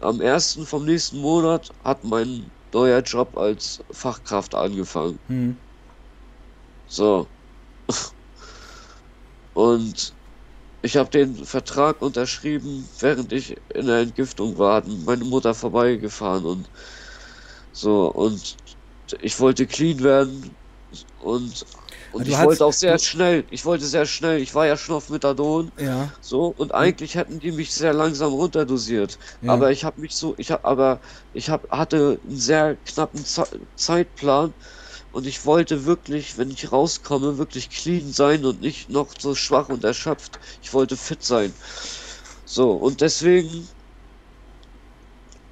am ersten vom nächsten Monat hat mein neuer Job als Fachkraft angefangen. Hm. So. Und ich habe den Vertrag unterschrieben, während ich in der Entgiftung war, meine Mutter vorbeigefahren und so und ich wollte clean werden und und Du ich wollte auch sehr schnell, ich wollte sehr schnell, ich war ja schon auf Methadon, Ja. so und eigentlich hätten die mich sehr langsam runterdosiert, Ja. aber ich habe mich so, ich habe aber ich habe hatte einen sehr knappen Ze Zeitplan und ich wollte wirklich, wenn ich rauskomme, wirklich clean sein und nicht noch so schwach und erschöpft. Ich wollte fit sein. So, und deswegen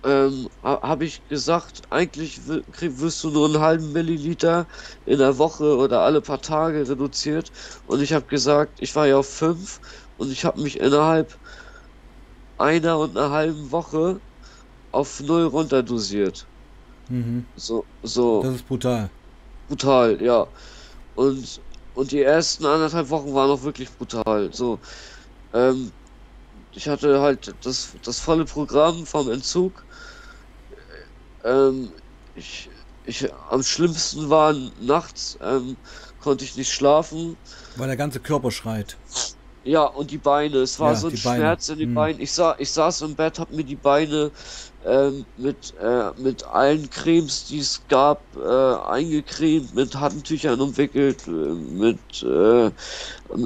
ähm, ha habe ich gesagt, eigentlich wirst du nur einen halben Milliliter in der Woche oder alle paar Tage reduziert. Und ich habe gesagt, ich war ja auf fünf und ich habe mich innerhalb einer und einer halben Woche auf null runterdosiert. Mhm. So, so Das ist brutal. Brutal, ja. Und, und die ersten anderthalb Wochen waren auch wirklich brutal. So, ähm, ich hatte halt das, das volle Programm vom Entzug. Ähm, ich, ich, am schlimmsten war nachts, ähm, konnte ich nicht schlafen. Weil der ganze Körper schreit. Ja, und die Beine. Es war Ja, so ein. Schmerz in den Hm. Beinen. Ich, sa ich saß im Bett, hab mir die Beine ähm, mit, äh, mit allen Cremes, die es gab, äh, eingecremt, mit Handtüchern umwickelt, äh, mit, äh,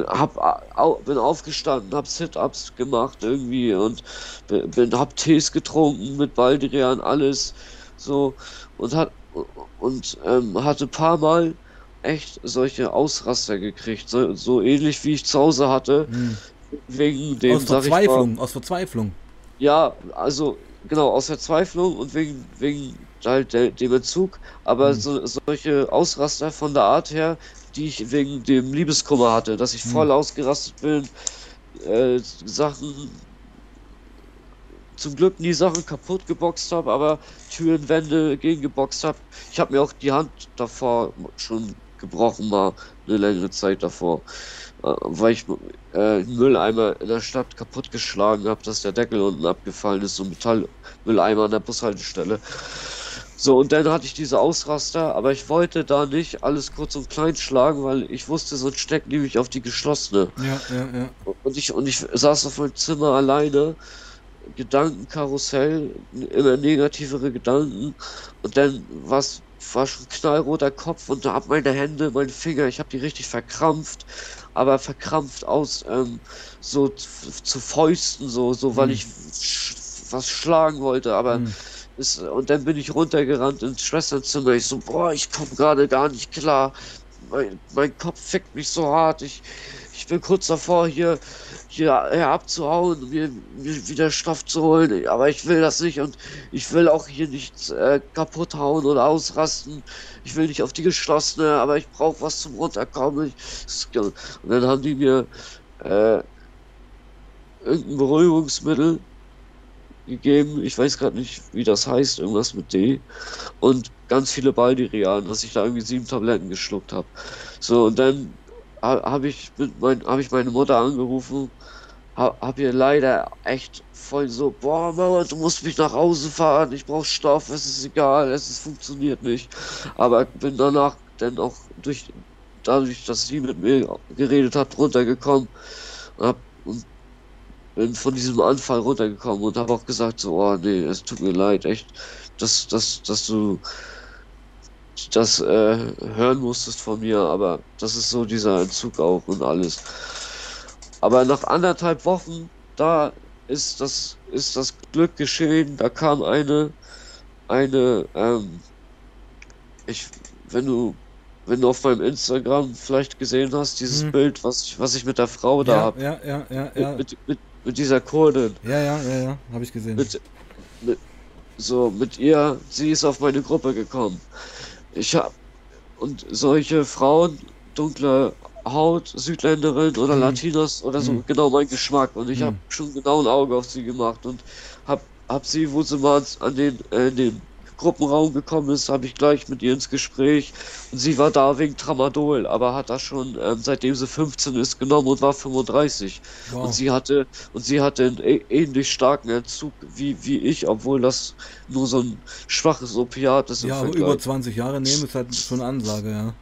hab, au bin aufgestanden, hab Sit-Ups gemacht irgendwie und bin, hab Tees getrunken mit Baldrian, alles so und hat und ähm, hatte paar Mal echt solche Ausraster gekriegt, so, so ähnlich wie ich zu Hause hatte, Hm. wegen dem, Aus ich mal, Verzweiflung, aus Verzweiflung. ja, also genau, aus Verzweiflung und wegen, wegen halt der, dem Entzug, aber Hm. so, solche Ausraster von der Art her, die ich wegen dem Liebeskummer hatte, dass ich Hm. voll ausgerastet bin, äh, Sachen, zum Glück nie Sachen kaputt geboxt habe, aber Türen, Wände gegengeboxt habe. Ich habe mir auch die Hand davor schon gebrochen, mal eine längere Zeit davor, weil ich äh, einen Mülleimer in der Stadt kaputtgeschlagen habe, dass der Deckel unten abgefallen ist, so ein Metallmülleimer an der Bushaltestelle. So, und dann hatte ich diese Ausraster, aber ich wollte da nicht alles kurz und klein schlagen, weil ich wusste, sonst steckt mich auf die geschlossene. Ja, ja, ja. Und ich, und ich saß auf meinem Zimmer alleine, Gedankenkarussell, immer negativere Gedanken. Und dann war's, war schon knallroter Kopf und da hab meine Hände, meine Finger, ich hab die richtig verkrampft, aber verkrampft aus ähm, so zu Fäusten, so, so weil Hm. ich sch was schlagen wollte, aber Hm. ist, und dann bin ich runtergerannt ins Schwesternzimmer. Ich so, boah, ich komme gerade gar nicht klar. Mein, mein Kopf fickt mich so hart. Ich, ich bin kurz davor, hier, hier, hier abzuhauen, mir, mir wieder Stoff zu holen. Aber ich will das nicht und ich will auch hier nichts äh, kaputt hauen oder ausrasten. Ich will nicht auf die geschlossene, aber ich brauche was zum Runterkommen. Und dann haben die mir äh, irgendein Beruhigungsmittel gegeben. Ich weiß gerade nicht, wie das heißt, irgendwas mit D. Und ganz viele Baldirian, dass ich da irgendwie sieben Tabletten geschluckt habe. So, und dann habe ich, mein, hab ich meine Mutter angerufen, ha hab ihr leider echt voll so, boah, Mama, du musst mich nach Hause fahren, ich brauch Stoff, es ist egal, es ist, funktioniert nicht. Aber bin danach dann auch durch, dadurch, dass sie mit mir geredet hat, runtergekommen und hab und bin von diesem Anfall runtergekommen und habe auch gesagt, so, oh nee, es tut mir leid, echt, dass, dass, dass du das äh, hören musstest von mir, aber das ist so dieser Entzug auch und alles. Aber nach anderthalb Wochen, da ist das, ist das Glück geschehen, da kam eine, eine, ähm, ich, wenn du, wenn du auf meinem Instagram vielleicht gesehen hast, dieses Hm. Bild, was ich, was ich mit der Frau da Ja, hab, ja, ja, ja, ja. mit, mit, mit dieser Kurdin. Ja, ja, ja, ja, habe ich gesehen. mit, mit, so mit ihr, sie ist auf meine Gruppe gekommen. Ich hab und solche Frauen, dunkle Haut, Südländerin oder Mhm. Latinos oder so, Mhm. genau mein Geschmack. Und ich Mhm. habe schon genau ein Auge auf sie gemacht und hab, hab sie, wo sie mal an den, äh, den Gruppenraum gekommen ist, habe ich gleich mit ihr ins Gespräch. Und sie war da wegen Tramadol, aber hat das schon, ähm, seitdem sie 15 ist, genommen und war 35. Wow. Und sie hatte, und sie hatte einen ä- ähnlich starken Entzug wie, wie ich, obwohl das nur so ein schwaches Opiat ist Ja, aber über 20 Jahre nehmen ist halt schon eine Ansage, ja.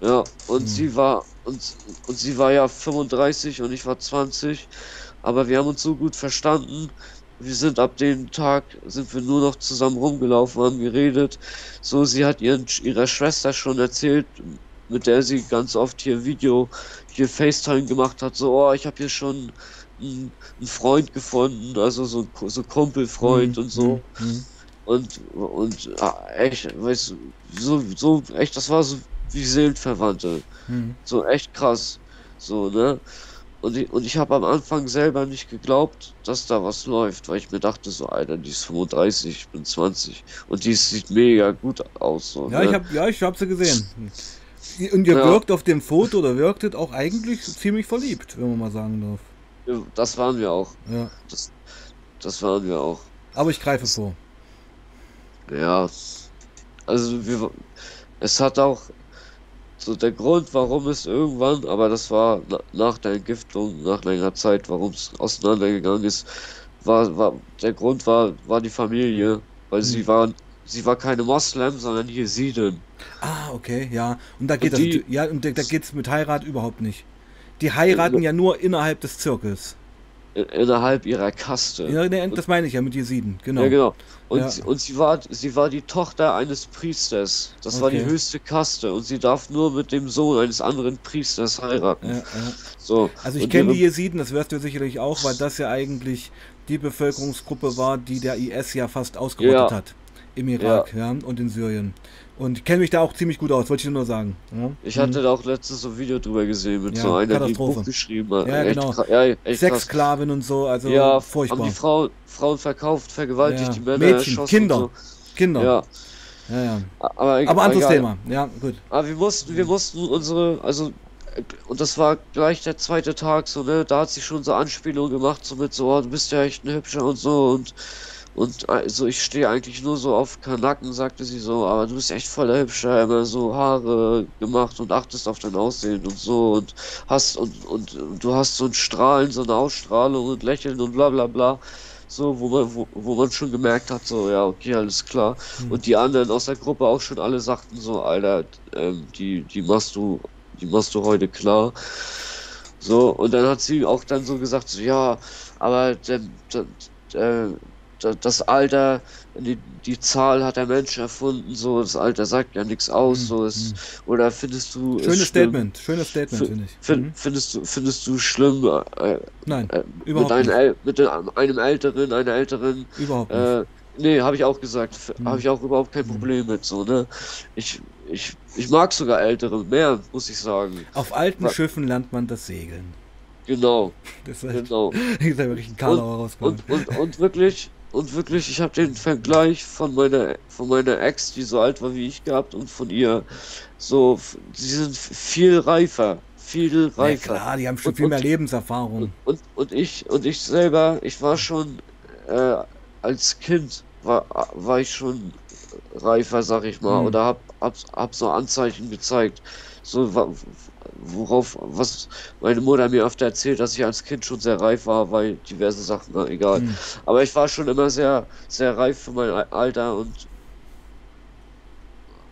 Ja, und Hm. sie war und, und sie war ja 35 und ich war 20, aber wir haben uns so gut verstanden. Wir sind ab dem Tag sind wir nur noch zusammen rumgelaufen, haben geredet. So, sie hat ihren, ihrer Schwester schon erzählt, mit der sie ganz oft hier Video, hier FaceTime gemacht hat. So, oh, ich habe hier schon einen, einen Freund gefunden, also so so Kumpelfreund Hm, und so. hm, hm. Und, und ah, echt, weißt du, so, so, echt, das war so wie Seelenverwandte. Hm. So echt krass. So, ne? Und ich, und ich habe am Anfang selber nicht geglaubt, dass da was läuft, weil ich mir dachte, so, Alter, die ist 35, ich bin 20. Und die sieht mega gut aus. So, Ja, ne? ich hab, ja, ich hab sie gesehen. Und ihr Ja. wirkt auf dem Foto oder wirktet auch eigentlich ziemlich verliebt, wenn man mal sagen darf. Das waren wir auch. Ja. Das, das waren wir auch. Aber ich greife vor. Ja. Also wir, es hat auch so der Grund, warum es irgendwann, aber das war na, nach der Entgiftung, nach längerer Zeit, warum es auseinandergegangen ist, war, war der Grund war, war die Familie, weil sie Hm. waren, sie war keine Moslem, sondern Jesiden. Ah, okay, ja. Und da geht Und das, die- ja, und da da geht's mit Heirat überhaupt nicht. Die heiraten ja nur innerhalb des Zirkels. In, innerhalb ihrer Kaste. Ja, ne, das meine ich ja mit Jesiden, genau. Ja, genau. Und, Ja. sie- und sie war, sie war die Tochter eines Priesters. Das war die Okay. höchste Kaste und sie darf nur mit dem Sohn eines anderen Priesters heiraten. Ja. So. Also ich kenne die Jesiden, das wirst du sicherlich auch, weil das ja eigentlich die Bevölkerungsgruppe war, die der IS ja fast ausgerottet hat. Im Irak ja. und in Syrien. Und ich kenne mich da auch ziemlich gut aus, wollte ich nur sagen. Ja? Ich hatte da auch letztens so ein Video drüber gesehen mit Ja, so einer, die ein. Buch geschrieben hat. Ja, echt genau. ja. Sexsklaven und so, also Ja, haben furchtbar. die Frau, Frauen verkauft, vergewaltigt, die Männer Mädchen, Kinder. und Kinder. so. Ja, Ja, ja. aber, egal- Aber anderes egal. Thema. Ja, gut. Aber wir mussten, wir mussten unsere, also, und das war gleich der zweite Tag, so, ne, da hat sie schon so Anspielungen gemacht, so mit so, oh, du bist ja echt ein Hübscher und so, und, und, also, ich stehe eigentlich nur so auf Kanaken, sagte sie so, aber du bist echt voller Hübscher, immer so Haare gemacht und achtest auf dein Aussehen und so, und hast, und, und, und du hast so ein Strahlen, so eine Ausstrahlung und Lächeln und bla, bla, bla. So, wo man, wo, wo man schon gemerkt hat, so, ja, okay, alles klar. Hm. Und die anderen aus der Gruppe auch schon alle sagten so, Alter, ähm, die, die machst du, die machst du heute klar. So, und dann hat sie auch dann so gesagt, so, ja, aber der, der, der, das Alter, die, die Zahl hat der Mensch erfunden, so, das Alter sagt ja nichts aus, Hm, so, ist, oder findest du es Schönes? Statement, schönes Statement, finde ich. Fin, Mhm. Findest du, findest du schlimm, äh, Nein, äh, Überhaupt mit, einem, nicht. mit einem Älteren, einer Älteren, überhaupt nicht. äh, nee, habe ich auch gesagt. F- Hm. Habe ich auch überhaupt kein Hm. Problem mit so, ne? Ich, ich, ich mag sogar Ältere mehr, muss ich sagen. Auf alten wa- Schiffen lernt man das Segeln. Genau, Das ist, halt, genau. ist wirklich ein Karlauer rausgekommen. Und, und, und wirklich, und wirklich, ich habe den Vergleich von meiner, von meiner Ex, die so alt war wie ich gehabt, und von ihr. So, sie sind viel reifer, viel Ja, reifer. klar, die haben schon Und- viel mehr und- Lebenserfahrung. Und, und, und ich und ich selber, ich war schon äh, als Kind war, war ich schon reifer, sag ich mal, Mhm. oder hab, hab, hab so Anzeichen gezeigt. So worauf, was meine Mutter mir öfter erzählt, dass ich als Kind schon sehr reif war, weil diverse Sachen, na, egal. Hm. Aber ich war schon immer sehr, sehr reif für mein Al- Alter und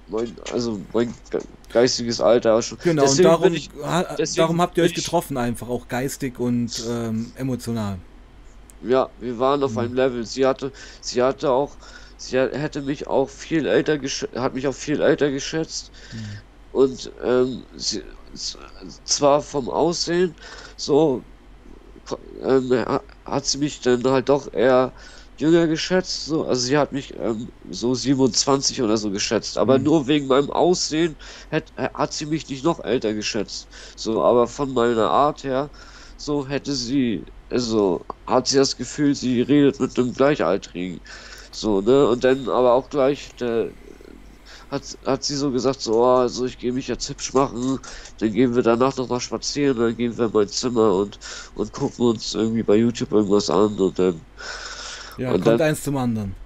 mein, also mein ge- geistiges Alter schon. Genau, und Deswegen darum, bin ich, darum habt ihr euch getroffen, einfach auch geistig und ähm, emotional. Ja, wir waren auf Mhm. einem Level. Sie hatte, sie hatte auch, sie hätte mich auch viel älter geschätzt, hat mich auch viel älter geschätzt. Mhm. Und ähm, sie, zwar vom Aussehen, so ähm, ha- hat sie mich dann halt doch eher jünger geschätzt. So, also sie hat mich ähm, so 27 oder so geschätzt. Aber Mhm. nur wegen meinem Aussehen hat, hat sie mich nicht noch älter geschätzt. So, aber von meiner Art her, so hätte sie, also hat sie das Gefühl, sie redet mit einem Gleichaltrigen. So, ne? Und dann aber auch gleich der, hat, hat sie so gesagt, so, oh, also ich gehe mich jetzt hübsch machen, dann gehen wir danach noch mal spazieren, dann gehen wir in mein Zimmer und, und gucken uns irgendwie bei YouTube irgendwas an und dann, Ja, Und kommt dann- eins zum anderen.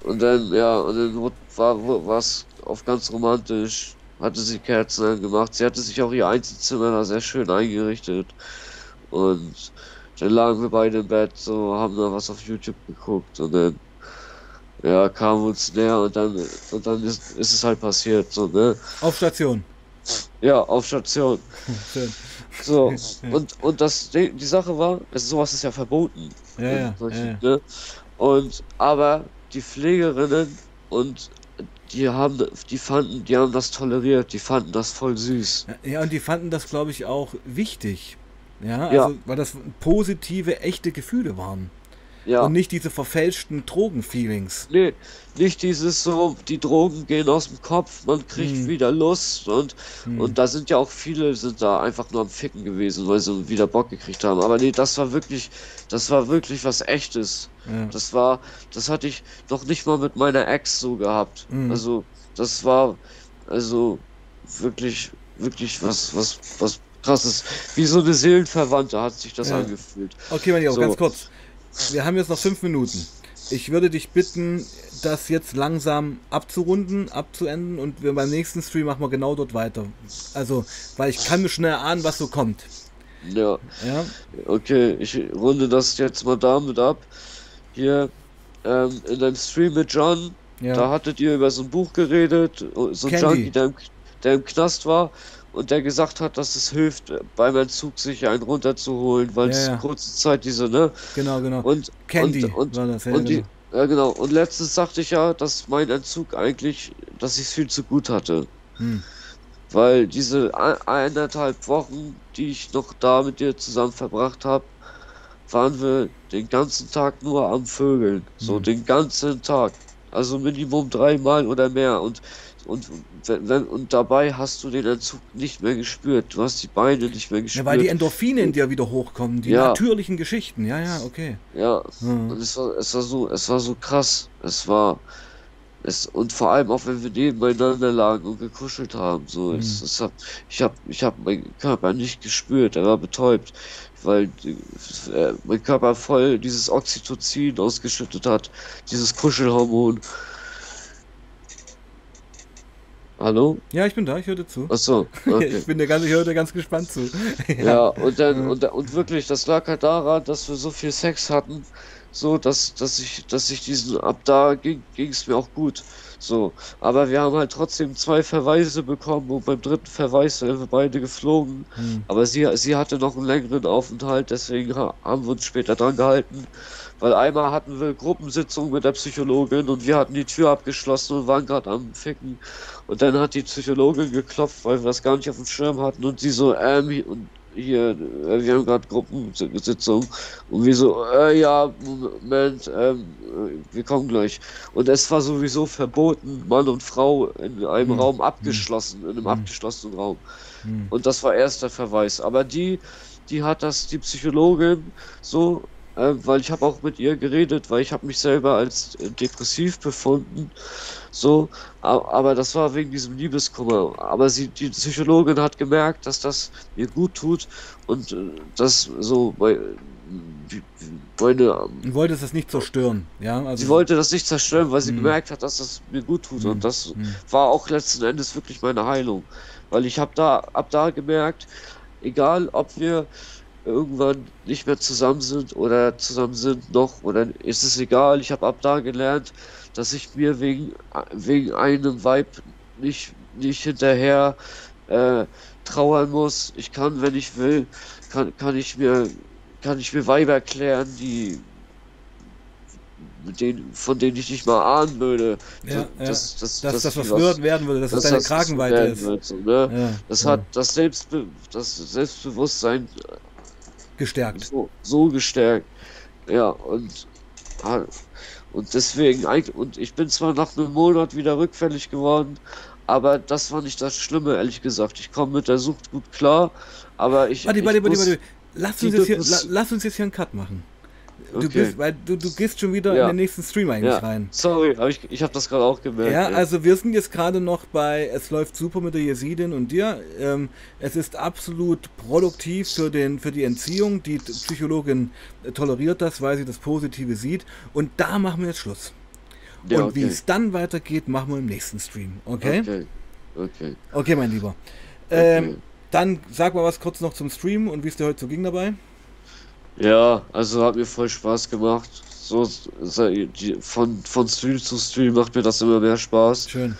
Und dann, ja, und dann war es auf ganz romantisch. Hatte sie Kerzen angemacht. Sie hatte sich auch ihr Einzelzimmer da sehr schön eingerichtet. Und dann lagen wir beide im Bett, so, haben da was auf YouTube geguckt und dann, ja, kamen uns näher und dann, und dann ist, ist es halt passiert, so, ne? Auf Station. Ja, auf Station. Schön. So, und, und das, die, die Sache war, also sowas ist ja verboten. Ja, ja, solchen, ja, Ne? Und, aber die Pflegerinnen und die haben, die fanden, die haben das toleriert, die fanden das voll süß. Ja, und die fanden das, glaube ich, auch wichtig. Ja, also, ja. weil das positive, echte Gefühle waren. Ja. Und nicht diese verfälschten Drogenfeelings. Nee, nicht dieses so, die Drogen gehen aus dem Kopf, man kriegt hm. wieder Lust und, hm. und da sind ja auch viele, sind da einfach nur am Ficken gewesen, weil sie wieder Bock gekriegt haben. Aber nee, das war wirklich, das war wirklich was echtes. Ja. Das war, das hatte ich noch nicht mal mit meiner Ex so gehabt. Hm. Also, das war, also, wirklich, wirklich was, was, was krasses. Wie so eine Seelenverwandte hat sich das ja. angefühlt. Okay, Lieber, so. ganz kurz. Wir haben jetzt noch fünf Minuten. Ich würde dich bitten, das jetzt langsam abzurunden, abzuenden und wir beim nächsten Stream machen wir genau dort weiter. Also, weil ich kann mir schnell ahnen, was so kommt. Ja. Ja. Okay, ich runde das jetzt mal damit ab. Hier ähm, in deinem Stream mit John, ja. da hattet ihr über so ein Buch geredet, so ein Junkie, der im, der im Knast war und der gesagt hat, dass es hilft, beim Entzug sich einen runterzuholen, weil ja, es ja. kurze Zeit diese, ne? Genau, genau. Und Candy und, und, das, ja, und genau. Die, ja, genau. Und letztens sagte ich ja, dass mein Entzug eigentlich, dass ich es viel zu gut hatte. Hm. Weil diese eineinhalb Wochen, die ich noch da mit dir zusammen verbracht habe, waren wir den ganzen Tag nur am Vögeln. So hm. den ganzen Tag. Also Minimum dreimal oder mehr. Und und, wenn, und dabei hast du den Entzug nicht mehr gespürt. Du hast die Beine nicht mehr gespürt. Ja, weil die Endorphine in dir wieder hochkommen, die ja. natürlichen Geschichten. Ja, ja, okay. Ja, hm. und es war, es war so, es war so krass. Es war, es, und vor allem auch wenn wir nebeneinander lagen und gekuschelt haben, so, hm. es, es hab, ich habe, ich habe meinen Körper nicht gespürt. Er war betäubt, weil äh, mein Körper voll dieses Oxytocin ausgeschüttet hat, dieses Kuschelhormon. Hallo? Ja, ich bin da, ich höre zu. Achso, okay. ich bin dir ganz, ich höre dir ganz gespannt zu. ja. ja, und dann, und, und wirklich, das lag halt daran, dass wir so viel Sex hatten, so, dass, dass ich, dass ich diesen, ab da ging es mir auch gut. So, aber wir haben halt trotzdem zwei Verweise bekommen und beim dritten Verweis sind wir beide geflogen. Hm. Aber sie, sie hatte noch einen längeren Aufenthalt, deswegen haben wir uns später dran gehalten. Weil einmal hatten wir Gruppensitzung mit der Psychologin und wir hatten die Tür abgeschlossen und waren gerade am Ficken. Und dann hat die Psychologin geklopft, weil wir das gar nicht auf dem Schirm hatten und sie so, ähm, und hier, äh, wir haben gerade Gruppensitzung und wir so, äh, ja, Moment, ähm, wir kommen gleich. Und es war sowieso verboten, Mann und Frau in einem hm. Raum abgeschlossen, in einem hm. abgeschlossenen Raum. Hm. Und das war erst der Verweis. Aber die, die hat das, die Psychologin, so, äh, weil ich habe auch mit ihr geredet, weil ich habe mich selber als äh, depressiv befunden, so, aber das war wegen diesem Liebeskummer. Aber sie, die Psychologin hat gemerkt, dass das mir gut tut und äh, das so bei meine. Du wolltest das nicht zerstören, ja? Also sie wollte das nicht zerstören, weil sie mh. gemerkt hat, dass das mir gut tut. Mh. Und das mh. war auch letzten Endes wirklich meine Heilung. Weil ich habe da ab da gemerkt, egal ob wir irgendwann nicht mehr zusammen sind oder zusammen sind noch oder ist es egal. Ich habe ab da gelernt, dass ich mir wegen, wegen einem Vibe nicht, nicht hinterher äh, trauern muss. Ich kann, wenn ich will, kann, kann ich mir kann ich mir Weiber erklären, die mit denen, von denen ich nicht mal ahnen würde. Ja, dass, ja. Dass, dass, das was werden würde, dass, dass das deine Kragenweite ist. Wird, so, ne? ja, das hat das, Selbstbe das Selbstbewusstsein Gestärkt. So, so gestärkt. Ja, und, und deswegen, und ich bin zwar nach einem Monat wieder rückfällig geworden, aber das war nicht das Schlimme, ehrlich gesagt. Ich komme mit der Sucht gut klar, aber ich. Warte, warte, warte, warte. Lass uns, jetzt hier, lass uns jetzt hier einen Cut machen. Du, okay. bist, weil du, du gehst schon wieder ja. in den nächsten Stream eigentlich ja. rein. Sorry, aber ich, ich habe das gerade auch gemerkt. Ja, ja, also wir sind jetzt gerade noch bei Es läuft super mit der Jesidin und dir. Ähm, es ist absolut produktiv für, den, für die Entziehung. Die Psychologin toleriert das, weil sie das Positive sieht. Und da machen wir jetzt Schluss. Und okay. wie es dann weitergeht, machen wir im nächsten Stream. Okay? Okay. Okay, okay mein Lieber. Ähm. Dann sag mal was kurz noch zum Stream und wie es dir heute so ging dabei. Ja, also hat mir voll Spaß gemacht. So, von, von Stream zu Stream macht mir das immer mehr Spaß. Schön.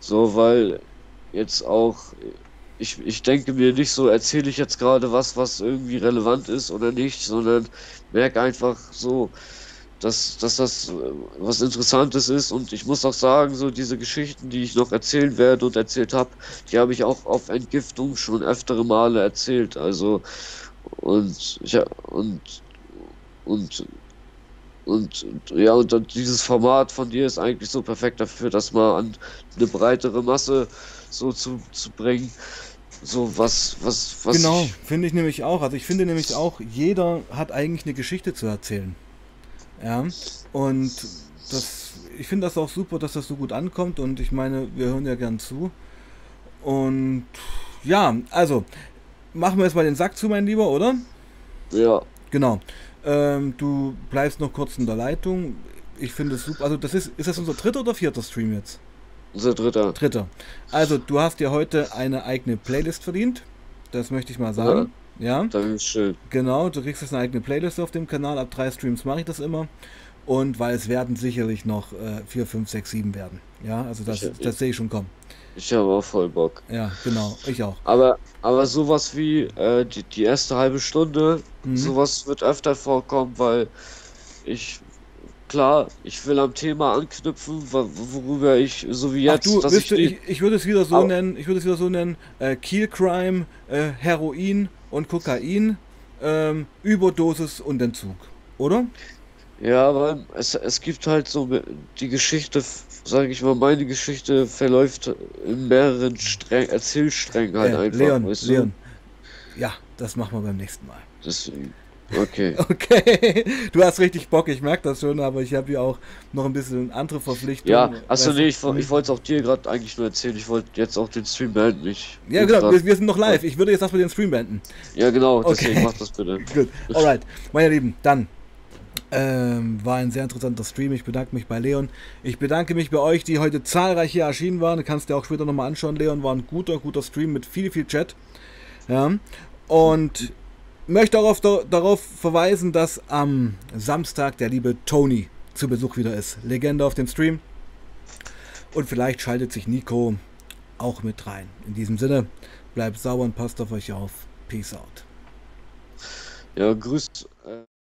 So, weil jetzt auch, ich, ich denke mir nicht so, erzähle ich jetzt gerade was, was irgendwie relevant ist oder nicht, sondern merke einfach so, dass, dass das äh, was Interessantes ist und ich muss auch sagen, so diese Geschichten, die ich noch erzählen werde und erzählt habe, die habe ich auch auf Entgiftung schon öftere Male erzählt. Also und ja und und und, ja und dieses Format von dir ist eigentlich so perfekt dafür, das mal an eine breitere Masse so zu, zu bringen. So was, was, was. Genau, finde ich nämlich auch. Also ich finde nämlich auch, jeder hat eigentlich eine Geschichte zu erzählen. Ja, und das, ich finde das auch super, dass das so gut ankommt und ich meine, wir hören ja gern zu. Und ja, also, machen wir jetzt mal den Sack zu, mein Lieber, oder? Ja. Genau. Ähm, du bleibst noch kurz in der Leitung. Ich finde es super. Also, das ist, ist das unser dritter oder vierter Stream jetzt? Unser dritter. Dritter. Also, du hast dir heute eine eigene Playlist verdient. Das möchte ich mal sagen. Ja. Ja. Dankeschön. Genau, du kriegst jetzt eine eigene Playlist auf dem Kanal. Ab drei Streams mache ich das immer. Und weil es werden sicherlich noch äh, 4, 5, 6, 7 werden. Ja, also das, ich, das sehe ich schon kommen. Ich habe auch voll Bock. Ja, genau, ich auch. Aber, aber sowas wie äh, die, die erste halbe Stunde, mhm. sowas wird öfter vorkommen, weil ich klar, ich will am Thema anknüpfen, worüber ich, so wie jetzt, Ach du, ich, ich, ich, würde es wieder so nennen, ich würde es wieder so nennen, äh, Kill Crime, äh, Heroin und Kokain, ähm, Überdosis und Entzug, oder? Ja, weil es, es gibt halt so die Geschichte, sage ich mal, meine Geschichte verläuft in mehreren Streng, Erzählsträngen halt äh, einfach. Leon, weißt du? Leon. Ja, das machen wir beim nächsten Mal. Deswegen. Okay. Okay. Du hast richtig Bock, ich merke das schon, aber ich habe hier auch noch ein bisschen andere Verpflichtungen. Ja, achso, nee, ich, ich wollte es auch dir gerade eigentlich nur erzählen. Ich wollte jetzt auch den Stream beenden. Ich ja, genau, wir, wir, sind noch live. Ich würde jetzt erstmal den Stream beenden. Ja, genau, deswegen okay. mach das bitte. Gut, alright. Meine Lieben, dann ähm, war ein sehr interessanter Stream. Ich bedanke mich bei Leon. Ich bedanke mich bei euch, die heute zahlreich hier erschienen waren. Du kannst dir auch später nochmal anschauen. Leon war ein guter, guter Stream mit viel, viel Chat. Ja. Und möchte auch auf, darauf verweisen, dass am Samstag der liebe Tony zu Besuch wieder ist. Legende auf dem Stream. Und vielleicht schaltet sich Nico auch mit rein. In diesem Sinne, bleibt sauber und passt auf euch auf. Peace out. Ja, grüßt. Äh